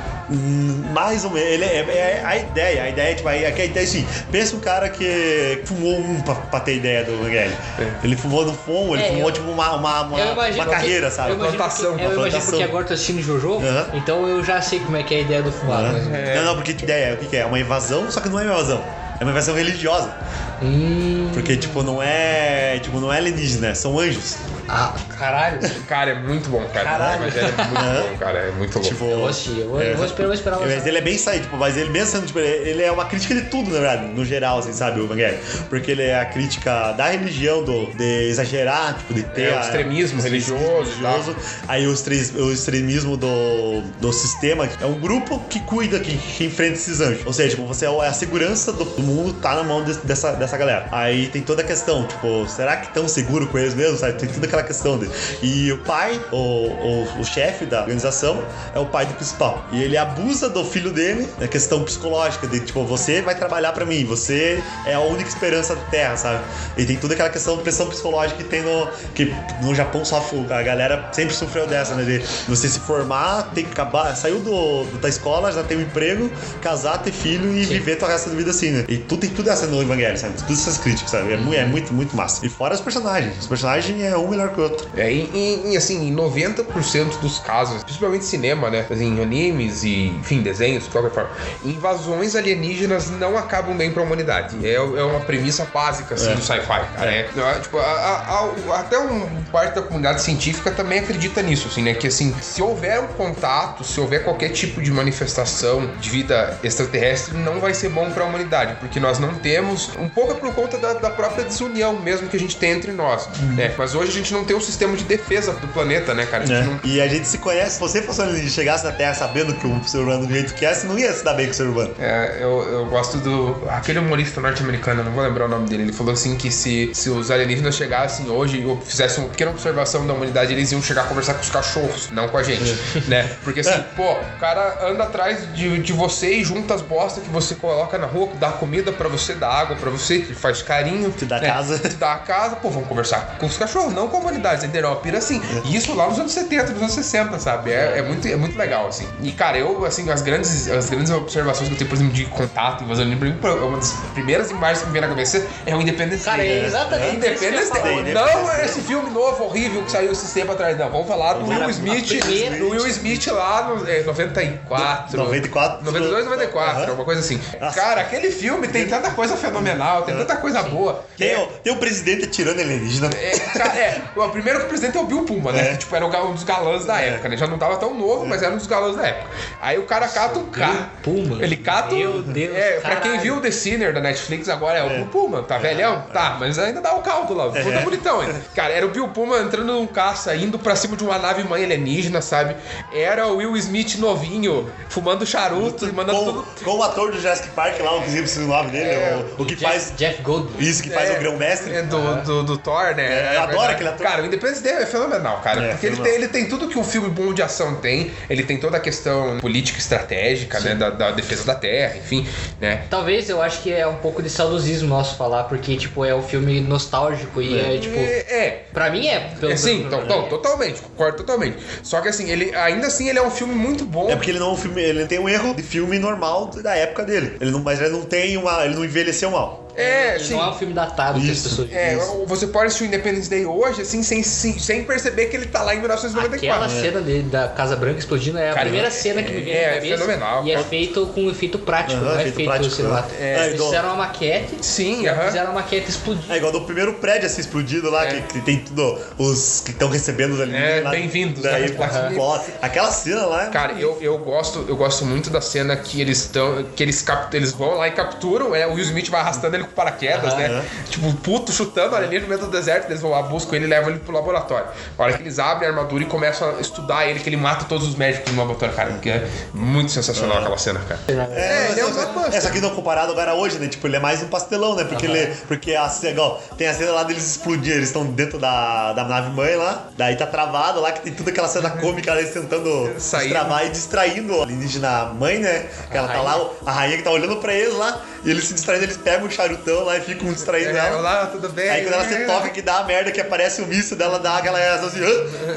Mais ou menos. Ele é, é, a ideia, a ideia, tipo, a, a ideia é assim, pensa um cara que fumou um pra, pra ter ideia do Evangelho. É. Ele fumou no fumo, ele é, fumou, eu, tipo, uma, uma, uma, uma carreira, sabe? Eu plantação. eu imagino porque agora eu tô assistindo Jojo, uhum. então eu já sei como é que é a ideia do fumado. Uhum. Mas... Não, não, porque ideia, o que, que é? É uma invasão, só que não é uma invasão. É uma invasão religiosa. Hum. Porque, tipo, não é. Tipo, não é alienígena, são anjos. Ah, caralho. Cara, é muito bom, cara. Caralho. Mas é muito bom, cara. É muito bom. Tipo, eu vou assistir, eu vou, é, eu vou esperar, eu vou esperar Mas ele é bem saído, tipo, mas ele mesmo sendo, tipo, ele é uma crítica de tudo, na verdade, no geral, assim, sabe, o Evangelho. Porque ele é a crítica da religião, do, de exagerar, tipo, de ter. É, o extremismo a, religioso. religioso aí o, o extremismo do, do sistema. É um grupo que cuida, que, que enfrenta esses anjos. Ou seja, tipo, você é a segurança do, do mundo tá na mão de, dessa, dessa galera. Aí tem toda a questão, tipo, será que tão seguro com eles mesmo, sabe? Tem toda aquela questão dele. E o pai, o, o, o chefe da organização, é o pai do principal. E ele abusa do filho dele na questão psicológica, de tipo, você vai trabalhar para mim, você é a única esperança da Terra, sabe? E tem toda aquela questão de pressão psicológica que tem no. que no Japão sofre, a galera sempre sofreu dessa, né? De você se formar, tem que acabar, saiu do, da escola, já tem um emprego, casar, ter filho e Sim. viver tua resto da vida assim, né? E tu tem tudo essa no Evangelho, sabe? Todas essas críticas, sabe? É, muito, é muito, muito massa. E fora os personagens. Os personagens é um melhor que o outro. É, em, em assim, em 90% dos casos, principalmente cinema, né? Assim, animes e, enfim, desenhos, de qualquer forma, invasões alienígenas não acabam bem pra humanidade. É, é uma premissa básica, assim, é. do sci-fi, cara. É. é. tipo, a, a, a, até um parte da comunidade científica também acredita nisso, assim, né? Que, assim, se houver um contato, se houver qualquer tipo de manifestação de vida extraterrestre, não vai ser bom pra humanidade, porque nós não temos, um pouco é por conta da, da própria desunião mesmo que a gente tem entre nós, uhum. né? Mas hoje a gente não tem um sistema de defesa do planeta, né, cara? A é. não... E a gente se conhece, se você fosse chegasse na Terra sabendo que o ser humano do jeito que é, você não ia se dar bem com o ser humano. É, eu, eu gosto do. Aquele humorista norte-americano, não vou lembrar o nome dele, ele falou assim que se, se os alienígenas chegassem hoje ou fizessem uma pequena observação da humanidade, eles iam chegar a conversar com os cachorros, não com a gente, é. né? Porque assim, é. pô, o cara anda atrás de, de você e junta as bostas que você coloca na rua, dá comida comida pra você, dá água pra você, te faz carinho. Te dá né? casa. Te dá a casa, pô, vamos conversar com os cachorros, não com a humanidade, entendeu? Uma pira assim. E isso lá nos anos 70, nos anos 60, sabe? É, é muito, é muito legal, assim. E, cara, eu, assim, as grandes, as grandes observações que eu tenho, por exemplo, de contato, invasão livre, uma das primeiras imagens que me vem na cabeça é o Independence Cara, Day. é exatamente ia Independence Day. Não é esse filme novo, horrível, que saiu esse tempo atrás, não. Vamos falar do Will Smith, do Will Smith lá no é, 94. 94. 92, 94, Aham. uma coisa assim. Nossa. Cara, aquele filme tem tanta coisa fenomenal, tem tanta coisa boa. Tem, o, tem o presidente tirando alienígena. É, cara, é, o primeiro que o presidente é o Bill Puma, né? É. Que, tipo, era o um dos galãs da É. época, né? Já não tava tão novo, mas era um dos galãs da época. Aí o cara cata um carro. Puma. Ele cata um- Meu Deus, É, pra quem viu The Sinner da Netflix agora é o Bill Puma. Tá velhão? Tá, mas ainda dá o caldo lá. É. bonitão ainda. Cara, era o Bill Puma entrando num caça, indo pra cima de uma nave mãe alienígena, sabe? Era o Will Smith novinho, fumando charuto e mandando Com, tudo. com o ator do Jurassic Park lá, o que o nome dele, É, o, o que faz. Jeff Goldblum. Isso que faz É, o grão-mestre. É do, do, do Thor, né? É, eu adoro verdade. aquele ator. Cara, o Independence Day é fenomenal, cara. É, porque ele fenomenal. tem, ele tem tudo que um filme bom de ação tem. Ele tem toda a questão política estratégica, né? Da, da defesa da terra, enfim, né? Talvez eu acho que é um pouco de saudosismo nosso falar, porque, tipo, é um filme nostálgico e é, tipo. É, é. Pra mim é. Pelo É, sim, então, então, totalmente, concordo totalmente. Só que assim, ele ainda assim ele é um filme muito bom. É porque ele não é um filme, ele tem um erro de filme normal da época dele. Ele não, mas ele não tem uma, ele não envelheceu mal. É, Ele sim. não é um filme datado que as Isso. pessoas É, dizem. você pode assistir o Independence Day hoje, assim, sem, sem, sem perceber que ele tá lá em 1994. Aquela cena dele, da Casa Branca explodindo é a Cara, primeira é- cena que me vem é, na é cabeça. fenomenal. E é feito com efeito prático, não é feito prático, cinematográfico. né? É, Eles igual- fizeram uma maquete Sim, fizeram uma maquete explodir. É igual do primeiro prédio assim explodido lá, É. que, que tem tudo, os que estão recebendo os alienígenas. É, lá. bem-vindos, Daí, né? Explode. Aquela cena lá é Cara, eu, eu gosto eu gosto muito da cena que eles estão que eles cap, eles vão lá e capturam, é, o Will Smith vai arrastando ele com paraquedas, né? Tipo, puto chutando ali no meio do deserto, eles vão lá, buscam ele e levam ele pro laboratório. A hora que eles abrem a armadura e começam a estudar ele, que ele mata todos os médicos no laboratório, cara, que é muito sensacional aquela cena, cara. É, ele é um essa, blockbuster. essa aqui não comparado agora hoje, né? Tipo, ele é mais um pastelão, né? Porque ele. Porque a igual, tem a cena lá deles explodir, eles estão dentro da, da nave mãe lá, daí tá travado lá, que tem toda aquela cena cômica eles tentando Sair. destravar e distraindo a alienígena mãe, né? Que ela tá lá, a rainha que tá olhando pra eles lá, e eles se distraindo, eles pegam o charutão lá e ficam distraindo É, ela. olá, tudo bem? Aí quando ela se toca que dá a merda, que aparece o míssil dela, dá aquela reação assim,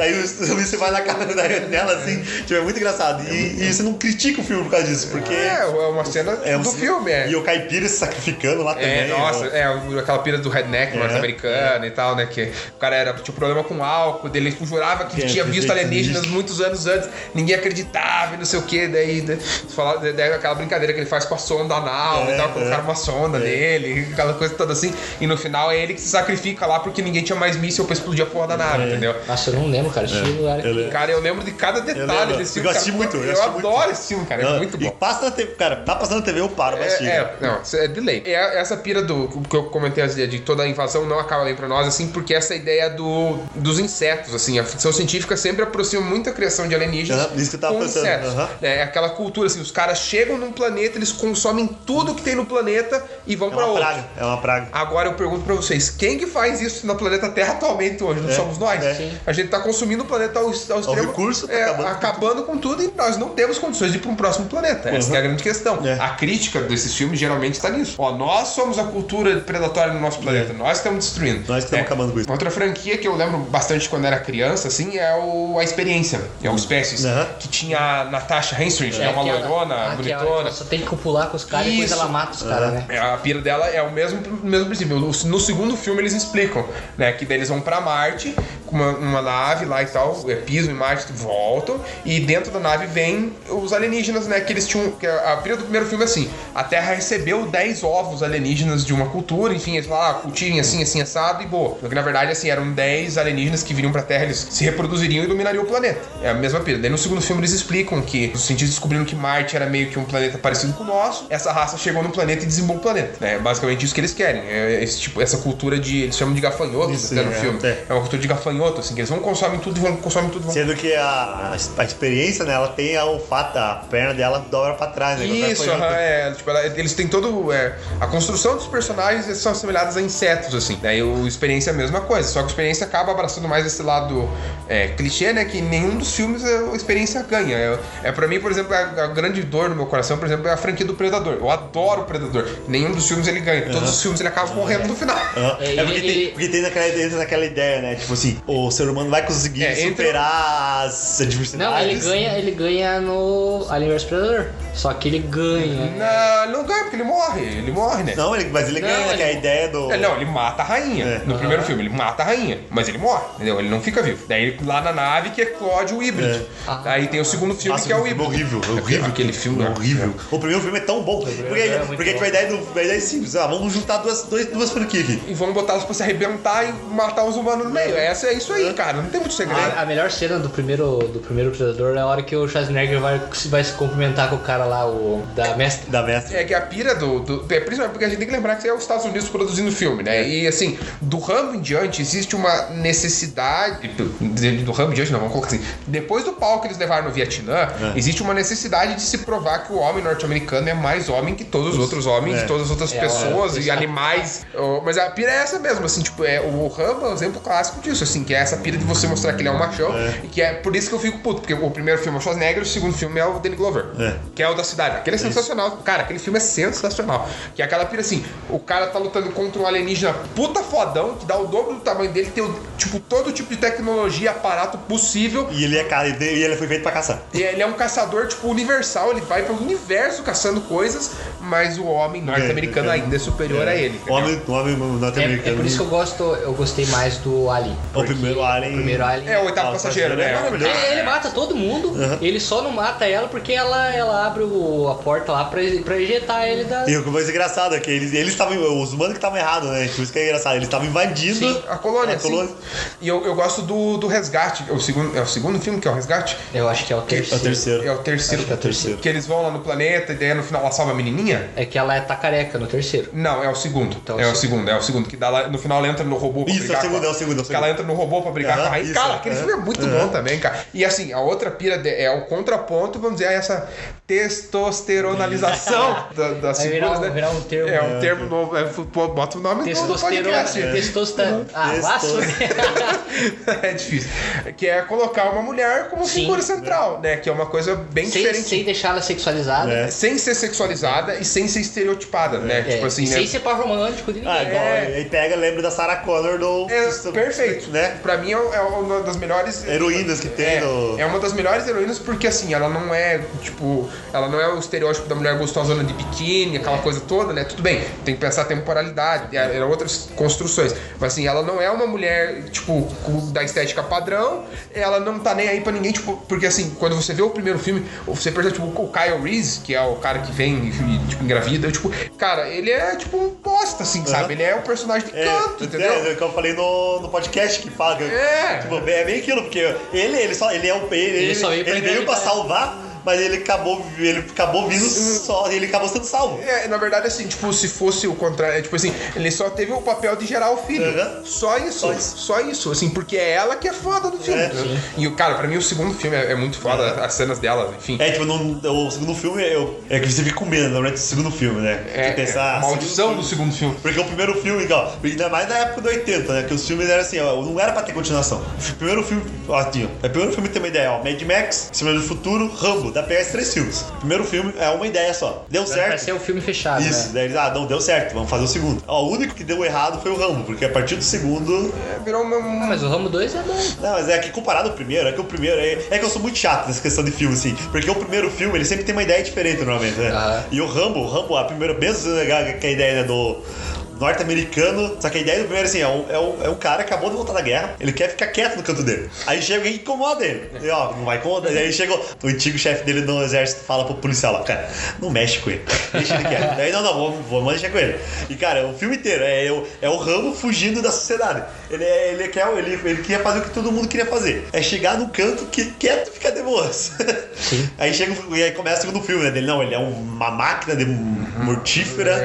aí o, o míssil vai na cara dela assim, tipo, é muito engraçado. E, e você não critica o filme por causa disso, porque É, é uma cena é um do filme, é. E o caipira se sacrificando lá É, também. nossa, ó. é, aquela pira do redneck É, norte-americano e tal, né? Que o cara era, tinha problema com álcool, dele jurava que é, tinha visto alienígenas muitos anos antes, ninguém acreditava e não sei o que, daí, daí, fala- daí aquela brincadeira que ele faz com a sonda anal É, e tal, é. colocaram uma sonda nele, aquela coisa toda assim, e no final é ele que se sacrifica lá porque ninguém tinha mais míssil pra explodir a porra da nave, É. entendeu? Nossa, eu não lembro, cara. Esse filme era- Eu lembro. Cara, eu lembro de cada detalhe desse Eu filme. assisti cara, muito, eu eu, assisti muito. adoro esse filme, cara, é Não, muito E bom. passa na TV, cara, tá passando na TV, eu paro, mas É, é, não, é delay. É essa pira do que eu comentei assim, de toda a invasão não acaba bem pra nós, assim, porque essa ideia do, dos insetos, assim, a ficção científica sempre aproxima muito a criação de alienígenas Aham, isso que eu tava com pensando, insetos. aham. É aquela cultura, assim, os caras chegam num planeta, eles consomem tudo que tem no planeta e vão É outro. Praga, é uma praga. Agora eu pergunto pra vocês, quem que faz isso no planeta Terra atualmente hoje? Não É, somos nós? é. A gente tá consumindo o planeta ao, ao extremo. recurso, tá é, acabando com acabando com tudo e nós não temos condições de ir pra um próximo planeta. Essa Uhum. é a grande questão. É. A crítica desses filmes geralmente está nisso. Ó, nós somos a cultura predatória no nosso planeta, nós estamos destruindo. Nós que estamos acabando com isso. Outra franquia que eu lembro bastante quando era criança, assim, é o A Experiência, é o Species, Uhum. que tinha a Natasha Henstridge, que é uma aquela- loirona, bonitona. Só tem que copular com os caras e depois ela mata os caras, né? É, A pira dela é o mesmo, mesmo princípio. No, segundo filme eles explicam, né? Que daí eles vão pra Marte com uma, uma nave lá e tal, é, pisam em Marte, voltam, e dentro da nave vem os alienígenas, né? Que eles tinham. Que a, a do primeiro filme é assim: a Terra recebeu 10 ovos alienígenas de uma cultura, enfim, eles falam, ah, cultivem assim, assim, assado e boa. Porque na verdade, assim, eram 10 alienígenas que viriam pra Terra, eles se reproduziriam e dominariam o planeta. É a mesma pira. Daí no segundo filme eles explicam que os cientistas descobriram que Marte era meio que um planeta parecido com o nosso, essa raça chegou no planeta e dizimou o planeta. É basicamente isso que eles querem. É esse tipo, essa cultura de. Eles chamam de gafanhotos Isso, até no é, filme. é. É uma cultura de gafanhoto, assim, que eles vão consomem tudo, vão consomem tudo, vão Sendo que a, a experiência, né, ela tem o fato, a perna dela dobra pra trás, né? Isso, aham, gafanhoto. é. Tipo, ela- eles têm todo. é, a construção dos personagens são assemelhadas a insetos, assim. Daí o experiência é a mesma coisa. Só que a experiência acaba abraçando mais esse lado é, clichê, né? Que nenhum dos filmes a experiência ganha. É, é pra mim, por exemplo, a, a grande dor no meu coração, por exemplo, é a franquia do Predador. Eu adoro o Predador. Nenhum dos filmes ele ganha. Todos os filmes ele acaba morrendo no final. Aham. É, É, porque, ele- tem, porque tem naquela, entra naquela ideia, né? Tipo assim, o ser humano vai conseguir É, entre- superar as adversidades. Não, ele ganha, ele ganha no Alien vs Predador. Só que ele ganha. Não, não ganha, porque ele morre. Ele morre, né? Não, ele, mas ele Não, ganha, né? ele- Que é a ideia do. É, não, ele mata a rainha. É. No primeiro filme, ele mata a rainha. Mas ele morre, entendeu? Ele não fica vivo. Daí lá na nave que eclode o híbrido. É. Ah. Daí tem o segundo filme Nossa, que é o híbrido. horrível, horrível. Aquele filme é horrível. O primeiro filme é tão bom. Porque, é porque tipo, a ideia, do, a ideia é simples. Ah, vamos juntar duas, dois, duas franquias aqui. E vão botar elas pra se arrebentar e matar os humanos no meio. Essa é isso aí, cara. Não tem muito segredo. A, a melhor cena do primeiro, do primeiro Predador é a hora que o Schwarzenegger vai, vai se cumprimentar com o cara lá, o da mestre. Da mestre. É que a pira do, do. é, Principalmente porque a gente tem que lembrar que é os Estados Unidos produzindo o filme, né? E assim, do Rambo em diante existe uma necessidade. Do, do Rambo em diante, não, vamos colocar assim. Depois do pau que eles levaram no Vietnã, existe uma necessidade de se provar que o homem norte-americano é mais homem que todos os outros homens, É. todas as outras É, pessoas é, e é. animais. Mas a pira é essa mesmo, assim, tipo, é, o Rambo é um exemplo clássico disso, assim, que é essa pira de você mostrar que ele é um machão. E que é por isso que eu fico puto, porque o primeiro filme é o Schwarzenegger, o segundo filme é o Danny Glover. É. Que é o da cidade. Aquele é sensacional. Cara, aquele filme é sensacional. Que é aquela pira assim: o cara tá lutando contra um alienígena puta fodão, que dá o dobro do tamanho dele, tem, o, tipo, todo tipo de tecnologia, aparato possível. E ele é cara, e ele foi feito pra caçar. E ele é um caçador, tipo, universal, ele vai pelo universo caçando coisas, mas o homem norte-americano É, é. Ainda é superior a ele. O homem, o homem É, é norte-americano. por isso que eu gosto, eu gostei mais do Alien. O primeiro Alien. O primeiro Alien. É o oitavo Ah, passageiro, passageiro é né? maravilhoso. Ele, mata todo mundo, ele só não mata ela porque ela, ela abre o- a porta lá pra, pra ejetar ele da. E o que foi engraçado é que eles eles estavam. Os humanos que estavam errados, né? Tipo, isso que é engraçado. Eles estavam invadindo Sim, a colônia, a sim. colônia. E eu, eu gosto do, do Resgate. O segundo, é o segundo filme que é o Resgate? Eu acho que é o terceiro. É o terceiro. É o terceiro. Acho que é o terceiro. Que eles vão lá no planeta e daí no final ela salva a menininha? É que ela é tá careca no terceiro. Não, é o segundo. Então, é o segundo, é o segundo. Que dá lá, no final ela entra no robô pra Isso, brigar é o segundo, com a- é o segundo, é o Que ela segundo. entra no robô pra brigar com a isso, Cara, aquele aham. filme é muito bom também, cara. E assim, a outra pira de- é o contraponto, vamos dizer, a essa testosteronalização da, das Vai virar figuras, um- né? virar um termo. É um termo novo. É, pô, bota o nome no Testosterona. podcast. Testosterona. Ah, laço. é difícil. Que é colocar uma mulher como Sim. figura central, né? Que é uma coisa bem sem, diferente. sem deixar ela sexualizada. É. Sem ser sexualizada e sem ser estereotipada, né? É, Tipo assim, e né? sem ser par romântico de ninguém. Ah, igual. É. Aí pega, lembra da Sarah Connor do. É, do- perfeito. Né? Pra mim é, é uma das melhores Heroínas que tem é, no- é uma das melhores heroínas porque assim, ela não é, tipo, ela não é o estereótipo da mulher gostosona de biquíni, aquela coisa toda, né? Tudo bem, tem que pensar a temporalidade, é, é outras construções. Mas assim, ela não é uma mulher, tipo, da estética padrão, ela não tá nem aí pra ninguém, tipo, porque assim, quando você vê o primeiro filme, você percebe, tipo, o Kyle Reese, que é o cara que vem e, tipo, engravida, tipo, cara, ele é, tipo, um bosta, assim, sabe? Ele é um personagem de É, canto, entendeu? É, é o que eu falei no, no podcast que fala. que- É. Tipo, é bem aquilo, porque ele, ele só. Ele é um. Ele, ele, pra ele veio pra salvar, mas ele acabou. Ele acabou vindo só. Ele acabou sendo salvo. É, na verdade, assim, tipo, se fosse o contrário, é, tipo assim, ele só teve o papel de gerar o filho. Uhum. Só isso, Só só isso. isso. assim, porque é ela que é foda do filme. É. E, o cara, pra mim, o segundo filme é, é muito foda, É. as cenas dela, enfim. É, tipo, no, o segundo filme eu, é que você fica com medo, na verdade, do segundo filme, né? É, é, a maldição segundo do segundo filme. Porque o primeiro filme, igual, ainda mais na época do 80, né? Que os filmes eram assim, ó, não era pra ter continuação. O primeiro filme, ó, assim, ó, o primeiro filme tem uma ideia, ó, Mad Max, Cinema do Futuro, Rambo, dá pra pegar esses três filmes. O primeiro filme é uma ideia só. Deu Vai certo. ser o filme fechado, Isso, né? daí eles, ah, não, deu certo, vamos fazer o segundo. Ó, o único que deu errado foi o Rambo, porque a partir do segundo. É, virou uma. Ah, mas o Rambo 2 é bom. Não, mas é que comparado ao primeiro, é que o primeiro. É, é que eu sou muito chato nessa questão de filme, assim. Porque o primeiro filme, ele sempre tem uma ideia diferente, normalmente, né? Aham. E o Rambo, o Rambo, a primeira, mesmo que a ideia né, do norte-americano. Só que a ideia do primeiro, assim, é um, é, um, é um cara que acabou de voltar da guerra, ele quer ficar quieto no canto dele. Aí chega alguém incomoda ele. E, ó, não vai incomodar. E aí chega o antigo chefe dele no exército, fala pro policial lá, cara, não mexe com ele. Deixa ele quieto. Daí, não, não, vamos, vamos deixar com ele. E, cara, o filme inteiro é, o- é o Rambo fugindo da sociedade. Ele, é, ele, quer, ele, ele queria fazer o que todo mundo queria fazer. É chegar no canto que quieto e ficar de boas. Aí chega e aí começa o segundo filme, né? Dele, não, ele é uma máquina de mortífera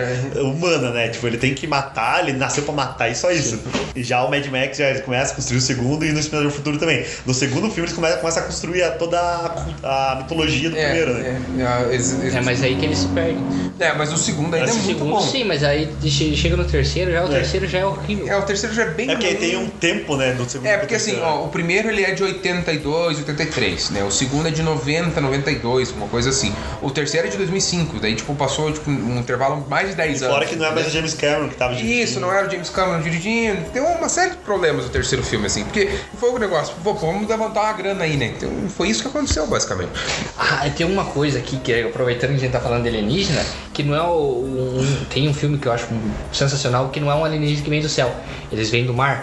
humana, né? Tipo, ele tem que matar, ele nasceu pra matar e só isso. E já o Mad Max já começa a construir o segundo e no Exterminador do Futuro também. No segundo filme eles começam, começam a construir a- toda a, a mitologia do primeiro, né? é, é, eles- eles- É, mas aí que ele se perde. é, mas o segundo ainda é Mas o muito Segundo, bom. sim, mas aí che- chega no terceiro, já o É. terceiro já é horrível. É, o terceiro já é bem É tem um tempo, né, do segundo É, porque assim, ó, o primeiro ele é de 82, 83, né? O segundo é de 90, 92, uma coisa assim. O terceiro é de 2005, daí tipo passou tipo, um intervalo mais de 10 E anos. fora que não é mais o James Cameron que tava dirigindo. Isso, não era o James Cameron dirigindo. Tem uma série de problemas no terceiro filme, assim. Porque foi o negócio, pô, pô, vamos levantar uma grana aí, né? Então foi isso que aconteceu, basicamente. Ah, tem uma coisa aqui que, aproveitando que a gente tá falando de alienígena, que não é o. um- tem um filme que eu acho sensacional, que não é um alienígena que vem do céu. Eles vêm do mar,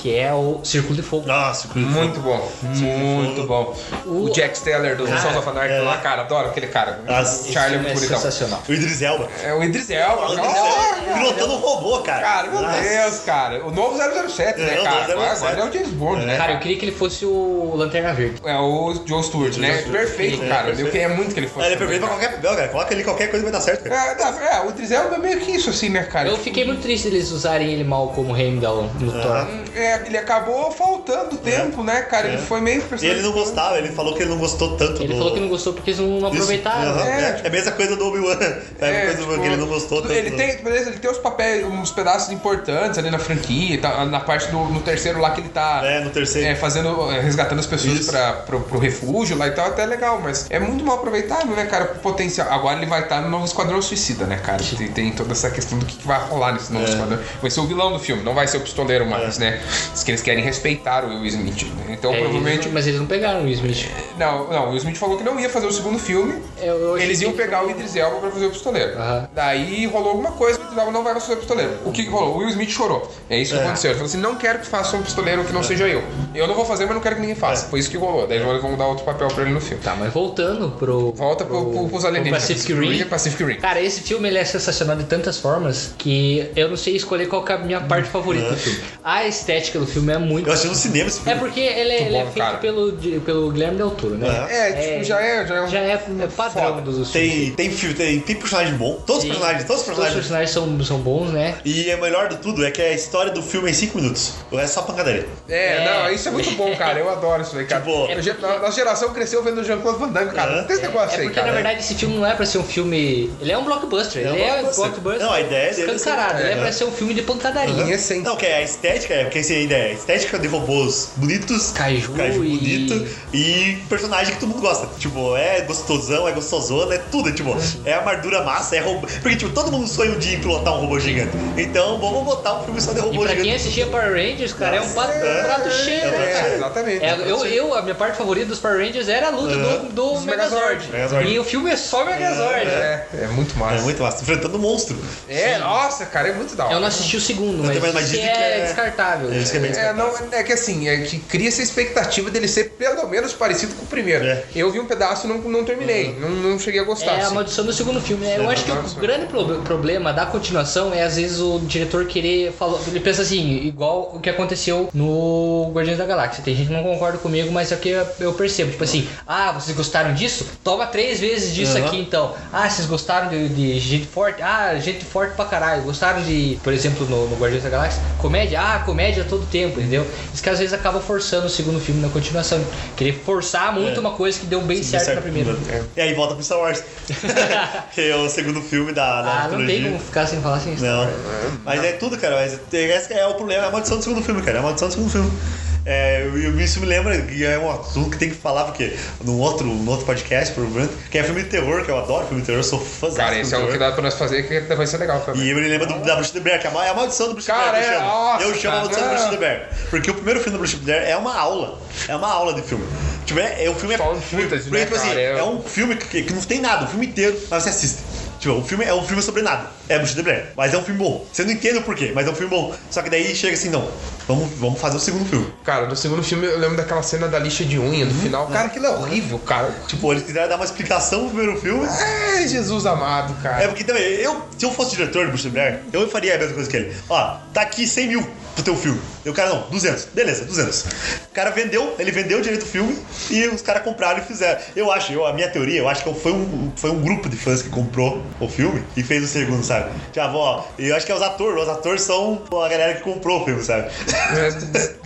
que é o Círculo de Fogo. Nossa, que Muito bom. Muito bom. O, O- Jack Steller do Cara, Sons of Anarchy é. lá, cara, adoro aquele cara. Nossa, Esse Charlie é muito é bonitão. sensacional. O Idris Elba. É o Idris Elba. O Idris. Elba pilotando um robô, cara. Cara, meu Nossa. Deus, cara. O novo 007, É, né, o cara? novo 007. Agora, é o James Bond, né? Cara, eu queria que ele fosse o Lanterna Verde. É o Joe Stewart, né? Stewart. Perfeito, É, cara. perfeito. Eu queria muito que ele fosse. É, ele é perfeito pra qualquer papel, cara. Coloca ali qualquer coisa vai dar certo, cara. É, o Idris Elba é meio que isso, assim, né, cara? Eu fiquei muito triste deles usarem ele mal como Heimdall no Thor. É, ele acabou faltando tempo, né, cara? Ele É. foi meio E ele não gostava, ele falou que ele não gostou tanto Ele do... falou que não gostou porque eles não Isso. aproveitaram. Aham, É, É, tipo- é a mesma coisa do Obi-Wan. É a mesma coisa tipo, que ele não gostou tanto. Ele tem, beleza, ele tem uns papéis, uns pedaços importantes ali na franquia, tá, na parte do no terceiro lá que ele tá É, no terceiro. é, fazendo, é, resgatando as pessoas Isso. pra, pro, pro refúgio lá e tal, até legal, mas é muito mal aproveitado, né, cara, pro potencial. Agora ele vai estar no novo Esquadrão Suicida, né, cara? Tem, tem toda essa questão do que, que vai rolar nesse novo É. Esquadrão. Vai ser o vilão do filme, não vai ser o pistoleiro mais, né? Diz que eles querem respeitar o Will Smith. né? Então, É, provavelmente. eles- mas eles não pegaram o Will Smith. Não, não, o Will Smith falou que não ia fazer o segundo filme. Eu- eu Eles iam pegar o Idris Elba pra fazer o pistoleiro. Aham. Daí rolou alguma coisa, o Idris Elba não vai fazer o pistoleiro. O que, rolou? O Will Smith chorou. É isso que É. aconteceu. Ele falou assim: não quero que faça um pistoleiro que não seja eu. Eu não vou fazer, mas não quero que ninguém faça. É. Foi isso que rolou. Daí eles vão dar outro papel pra ele no filme. Tá, mas voltando pro. Volta pro, pro, pros alienígenas. Pacific Rim. Pacific Rim. Cara, esse filme ele é sensacional de tantas formas que eu não sei escolher qual é a minha parte favorita do filme. A estética do filme é muito. Eu assisti no cinema esse É filme. porque ele, é- ele é bom, feito cara. pelo, pelo Guilherme Del Toro, né? Aham. É, tipo, já é. Já é, um... Já é, é padrão Foda. dos filmes. Tem, tem, filme, tem, tem personagem bom. Todos os personagens, todos os Todos os personagens. personagens são, são bons, né? E o melhor de tudo é que a história do filme é em 5 minutos. O resto é só pancadaria. É, É. não, isso é muito bom, cara. Eu adoro isso aí, cara. Tipo, A ge- a nossa geração cresceu vendo o Jean-Claude Van Damme, cara. É. Não tem esse negócio É aí, porque cara. na verdade esse filme não é pra ser um filme. Ele é um blockbuster. É ele é um blockbuster. blockbuster. Não, a ideia dele é escancarado. Ele é é. pra ser um filme de pancadaria. Não, que é a estética, é porque assim, a ideia é estética de robôs bonitos, Kaiju kaiju e- bonito e personagem que todo mundo gosta. Tipo, é gostosão, é gostosona, é tudo. é, Tipo, é armadura massa, é robô. Porque, tipo, todo mundo sonha um dia em pilotar um robô gigante. Então, vamos botar um filme só de E robô pra quem gigante. assistia Power Rangers, cara, é um prato, É, prato cheio, é, né? É, exatamente. É, eu, eu, a minha parte favorita dos Power Rangers era a luta Uhum. do, do Dos Megazord. Megazord. E o filme é só Megazord. É, é muito massa. É muito massa. Enfrentando um monstro. É, nossa, cara, é muito da hora. Eu não assisti o segundo, mas, é, que é- descartável. É, que é não, é que assim, é que cria essa expectativa dele ser pelo menos parecido com o primeiro. É. Eu vi um pedaço e não, não terminei. Não, não cheguei a gostar. É a assim. maldição do segundo filme, né? Eu É, acho que o grande pro- problema da continuação é às vezes o diretor querer falar. Ele pensa assim, igual o que aconteceu no Guardiões da Galáxia. Tem gente que não concorda comigo, mas é o que eu percebo. Tipo assim, ah, vocês gostaram disso? Toma três vezes disso Aham. aqui então. Ah, vocês gostaram de, de gente forte? Ah, gente forte pra caralho. Gostaram de, por exemplo, no, no Guardiões da Galáxia? Comédia? Ah, comédia todo tempo, entendeu? Isso que às vezes acaba forçando o segundo filme na continuação. Querer forçar muito É. uma coisa que deu bem certo, na primeira. E aí volta pro Star Wars. que é o segundo filme da, da Ah, não tem trilogia. como ficar sem falar sem Não. Mas é tudo, cara. Mas esse é o problema, é a maldição do segundo filme, cara. É a maldição do segundo filme. É, eu- isso me lembra, e é um assunto que tem que falar, porque num outro, num outro podcast, provavelmente, que é filme de terror, que eu adoro filme de terror, eu sou fãzão Cara, esse é um de que dá pra nós fazer que vai ser legal também. E eu me lembro do, da Bruxa de Blair, que é a é maldição do Bruxa de Blair. é, eu chamo, nossa, eu chamo a maldição do Bruxa de Blair. Porque o primeiro filme do Bruxa de Blair é uma aula. É uma aula de filme. Tipo, é, é, o filme é. Footage, né, tipo assim? É- é um filme que, que não tem nada, o filme inteiro, mas você assiste. Tipo, o filme é um filme sobre nada. É Bruxa de Blair. Mas é um filme bom. Você não entende o porquê, mas é um filme bom. Só que daí chega assim, não. Vamos, vamos fazer o segundo filme. Cara, no segundo filme eu lembro daquela cena da lixa de unha no final. Cara, aquilo é horrível, cara. Tipo, eles quiseram dar uma explicação no primeiro filme. Ai, Jesus amado, cara. É porque também, eu, se eu fosse diretor do Bruce Blair, eu faria a mesma coisa que ele. Ó, tá aqui 100 mil pro teu filme. E o cara, não, 200. Beleza, 200. O cara vendeu, ele vendeu o direito do filme e os caras compraram e fizeram. Eu acho, eu, a minha teoria, eu acho que foi um, foi um grupo de fãs que comprou o filme e fez o segundo, sabe? Já, ó, e eu acho que é os atores, os atores são a galera que comprou o filme, sabe?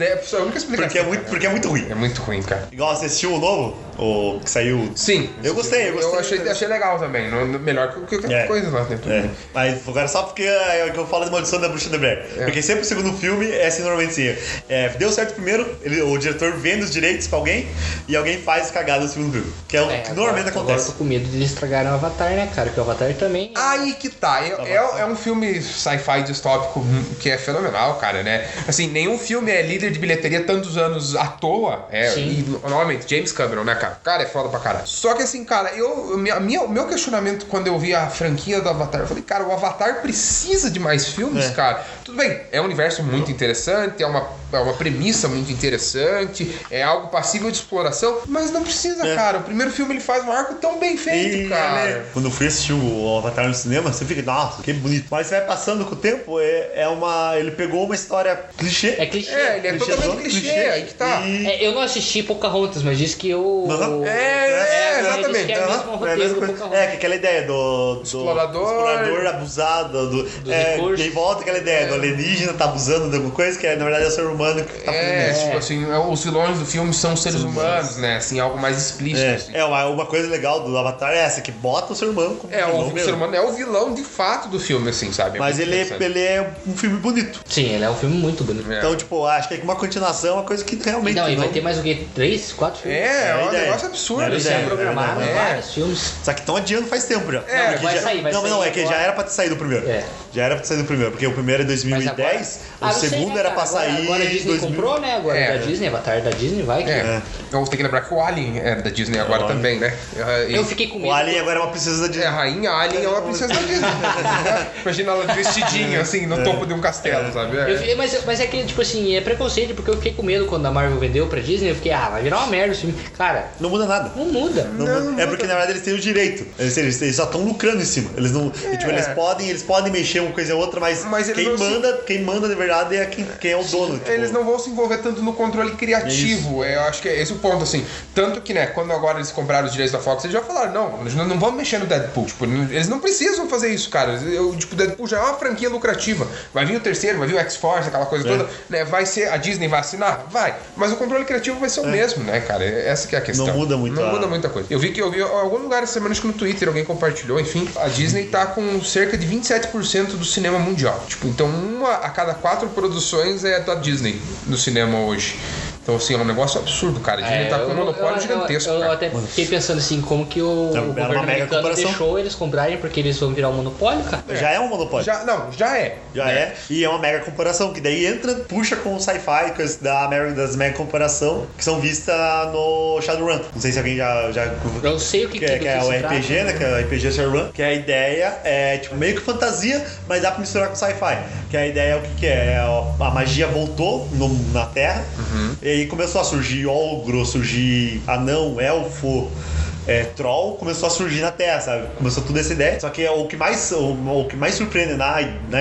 É, é a única explicação. Porque é muito, cara. porque é muito ruim. É muito ruim, cara. Igual você assistiu o novo, o que saiu. Sim. Eu gostei, eu gostei. achei, achei legal também. Melhor que qualquer É. coisa lá dentro. É, mas agora só porque é o que eu falo de maldição da bruxa de Blair. É. Porque sempre o segundo filme é assim normalmente assim. É, deu certo primeiro, ele, o diretor vende os direitos pra alguém e alguém faz cagada no segundo filme. Que é o É, que agora- normalmente Agora eu acontece. tô com medo de eles estragarem o Avatar, né, cara? Porque o Avatar também. Aí que tá. É, é, é um filme sci-fi distópico hum, que é fenomenal, cara, né? Assim, nenhum filme é líder de bilheteria tantos anos à toa. É, Sim. e novamente, James Cameron, né, cara? Cara é foda pra caralho. Só que assim, cara, eu, minha, minha- o meu questionamento quando eu vi a franquia do Avatar, eu falei, cara, o Avatar precisa de mais filmes, É. cara. Tudo bem, é um universo muito interessante, é uma, uma premissa muito interessante, é algo passível de exploração, mas não precisa, É. cara. O primeiro filme ele faz um arco tão bem feito, E, cara. né, quando eu fui assistir o Avatar no cinema, você fica, nossa, que bonito. Mas você vai passando com o tempo, é, é uma. Ele pegou uma história clichê. É clichê. É, ele é Clichêzão, totalmente clichê, aí que tá. E- É, eu não assisti Pocahontas, mas disse que eu. Aham. É, é, exatamente. que é mesmo é a roteiro mesma do coisa. Pocahontas. É, que aquela ideia do, do Explorador. explorador abusado, do, é, recursos. quem volta aquela ideia do alienígena tá abusando de alguma coisa que é, na verdade é o ser humano que tá fazendo É, isso. tipo assim, é, os vilões do filme são seres São humanos, né? Assim, algo mais explícito. É, assim. é uma, uma coisa legal do Avatar é essa, que bota o ser humano como É, vilão o mesmo. ser humano é o vilão de fato do filme, assim, sabe? É Mas ele, interessante. ele é um filme bonito. Sim, ele é um filme muito bonito. É. Então, tipo, acho que uma continuação é uma coisa que realmente. Não, e vai ter mais o quê? Três, quatro filmes? É, é um ideia. negócio absurdo. Eles assim. é, vários filmes. Só que estão adiando faz tempo já. É, porque vai já, sair, vai não, sair não, é que já era pra ter saído o primeiro. É. Já era pra ter saído o primeiro, porque o primeiro é 2010, Ah, o não segundo né, era pra sair. A Disney 2000. comprou, né? Agora É. da Disney, Avatar da Disney, vai que. É. Então tem que lembrar que o Alien é da Disney agora Olha. também, né? E- Eu fiquei com medo. O Alien agora é uma princesa da É, Disney. a rainha Alien é uma princesa da Disney. Imagina ela vestidinha, assim, no topo de um castelo, sabe? É. Eu fiquei- mas, mas é que, tipo assim, é preconceito, porque eu fiquei com medo quando a Marvel vendeu pra Disney. Eu fiquei, ah, vai virar uma merda esse filme. Cara, Não muda nada. não muda. Não Não, é porque na verdade eles têm o direito. Eles, eles, eles só estão lucrando em cima. Eles não. Tipo, eles podem, eles podem mexer uma coisa ou outra, mas, Mas quem não se- manda, quem manda de verdade é quem, quem é o dono. Eles não vão se envolver tanto no controle criativo. É, eu acho que é esse o ponto, assim. Tanto que, né, quando agora eles compraram os direitos da Fox, eles já falaram, não, nós não, vamos mexer no Deadpool. Tipo, eles não precisam fazer isso, cara. Eu, tipo, o Deadpool já é uma franquia lucrativa. Vai vir o terceiro, vai vir o X-Force, aquela coisa É. toda. Né, vai ser, a Disney vai assinar? Vai. Mas o controle criativo vai ser o mesmo, né, cara? Essa que é a questão. É. Não muda muito Não a- muda muita coisa. Eu vi que eu vi em algum lugar essa semana, acho que no Twitter, alguém compartilhou, enfim. A Disney tá com cerca de 27% do cinema mundial. Tipo, então uma a cada quatro produções é da Disney no cinema hoje. Então, assim, é um negócio absurdo, cara. A Disney É, tá com eu- um monopólio eu- gigantesco. Eu, eu cara. até fiquei pensando assim, como que o, Era o uma governo mega americano deixou eles comprarem porque eles vão virar um monopólio, cara. Já é um monopólio. Já, Já, não, já é. é. E é uma mega corporação, que daí entra, puxa com o sci-fi, da mega, das mega corporação, que são vistas no Shadowrun. Não sei se alguém já. já Eu sei o que, que, é, que é se o trata. RPG, né? Que é o RPG Shadowrun. Que a ideia é, tipo, meio que fantasia, mas dá pra misturar com sci-fi. Que a ideia é o que, que é? É, ó, A magia voltou no- na Terra. E aí começou a surgir ogro, surgir anão, elfo. É, troll começou a surgir na Terra, sabe? Começou tudo essa ideia. Só que o que mais, o, o que mais surpreende na, na,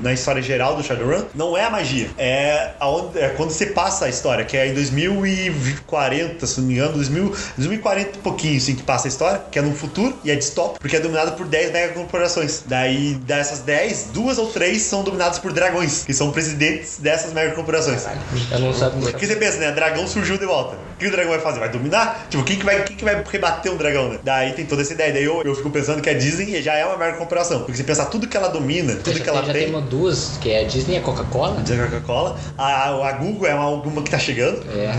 na história geral do Shadowrun não é a magia. É, aonde, é quando você passa a história, que é em 2040, se não me engano, 2000, 2040 e pouquinho, assim, que passa a história, que é no futuro e é distópico, porque é dominado por 10 megacorporações. Daí, dessas 10, duas ou três são dominadas por dragões, que são presidentes dessas megacorporações. Eu não sabia. Porque você pensa, né? Dragão surgiu de volta. O que o dragão vai fazer? Vai dominar? Tipo, quem que vai, quem que vai rebater um dragão, né? Daí tem toda essa ideia. Daí eu, eu fico pensando que a Disney já é uma mega comparação. Porque você pensar tudo que ela domina, tudo já que ela tem, já tem. tem uma duas, que é a Disney e a Coca-Cola. Diz a Coca-Cola. A, a Google é uma, uma que tá chegando. É.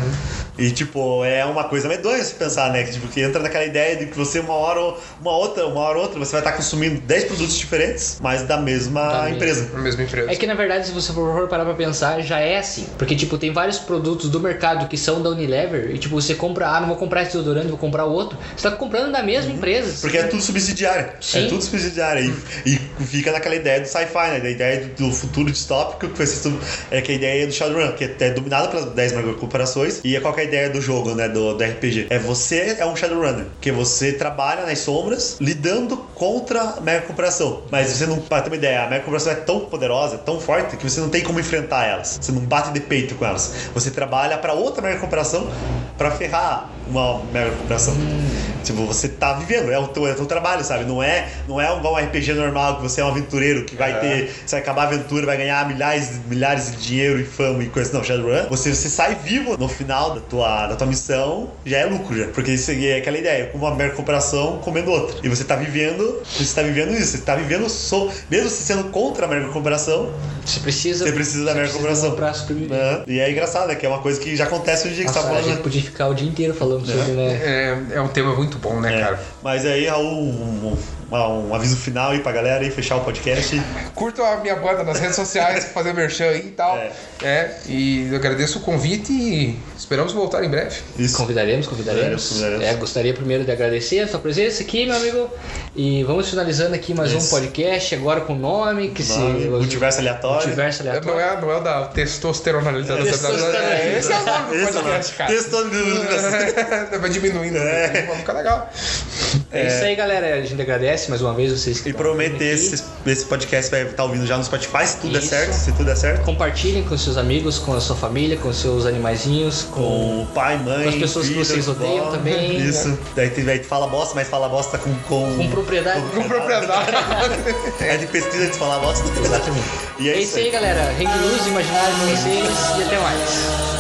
E, tipo, é uma coisa medonha se pensar, né? Que, tipo, que entra naquela ideia de que você, uma hora, ou- uma outra, uma hora ou outra, você vai estar consumindo 10 produtos diferentes, mas da mesma Da empresa. A mesma empresa. É que na verdade, se você for parar pra pensar, já é assim. Porque, tipo, tem vários produtos do mercado que são da Unilever e, tipo, você compra, ah, não vou comprar esse desodorante, vou comprar o outro. Você tá comprando da mesma empresa. Porque é tudo subsidiário. Sim. É tudo subsidiário. E, e fica naquela ideia do sci-fi, né? Da ideia do, do futuro distópico, que ser tudo. É que a ideia do Shadowrun, que é dominado pelas 10 megacorporações. E é qual que é a ideia do jogo, né? Do, do RPG. É você é um Shadowrunner. Que você trabalha nas sombras lidando contra a megacorporação. Mas você não. Pra ter uma ideia, a megacorporação é tão poderosa, é tão forte, que você não tem como enfrentar elas. Você não bate de peito com elas. Você trabalha pra outra megacorporação pra ferrar uma mega corporação. Tipo, você tá vivendo, é o teu, é o teu trabalho, sabe? Não é, não é igual um RPG normal que você é um aventureiro que vai ter. Você vai acabar a aventura, vai ganhar milhares, milhares de dinheiro e fama e coisa. Não, Shadowrun, você, você sai vivo no final da tua, da tua missão, já é lucro, já. Porque isso é aquela ideia, como uma mega corporação comendo outra. E você tá vivendo, você tá vivendo isso, você tá vivendo, so, mesmo você sendo contra a mega corporação, Você precisa. você precisa da mega corporação. Né? E é engraçado, né? Que é uma coisa que já acontece hoje em dia que você tá a falando. gente né? podia ficar o dia inteiro falando sobre, né? É, é um tema muito bom, né, É. cara? Mas aí, Raul, um, um- um aviso final aí pra galera aí, fechar o podcast. Curtam a minha banda nas redes sociais, fazer merchan aí e tal. É. É. e eu agradeço o convite e esperamos voltar em breve. Isso. Convidaremos, convidaremos. Convidaremos, É, gostaria primeiro de agradecer a sua presença aqui, meu amigo. E vamos finalizando aqui mais um Isso. podcast, agora com nome, que Nome, se. multiverso aleatório. Multiverso Não aleatório. é, não é o da. Testosterona. É, Esse é o nome do Esse é o nome. podcast, cara. Testosterona. Vai diminuindo, É. vai ficar legal. É isso aí, galera. A gente agradece mais uma vez vocês que E prometer esse, esse podcast vai estar ouvindo já no Spotify, se tudo Isso. certo. Se tudo der certo. Compartilhem com seus amigos, com a sua família, com seus animaizinhos, com. Com o pai, mãe, Com as pessoas que filho, vocês odeiam também, né? Isso. Daí tu vai- tu fala bosta, mas fala bosta com. Com, Com propriedade. Com propriedade. É de pesquisa de falar bosta. Exatamente. E é, É isso aí, galera. Rede Luz, imaginário pra vocês e até mais.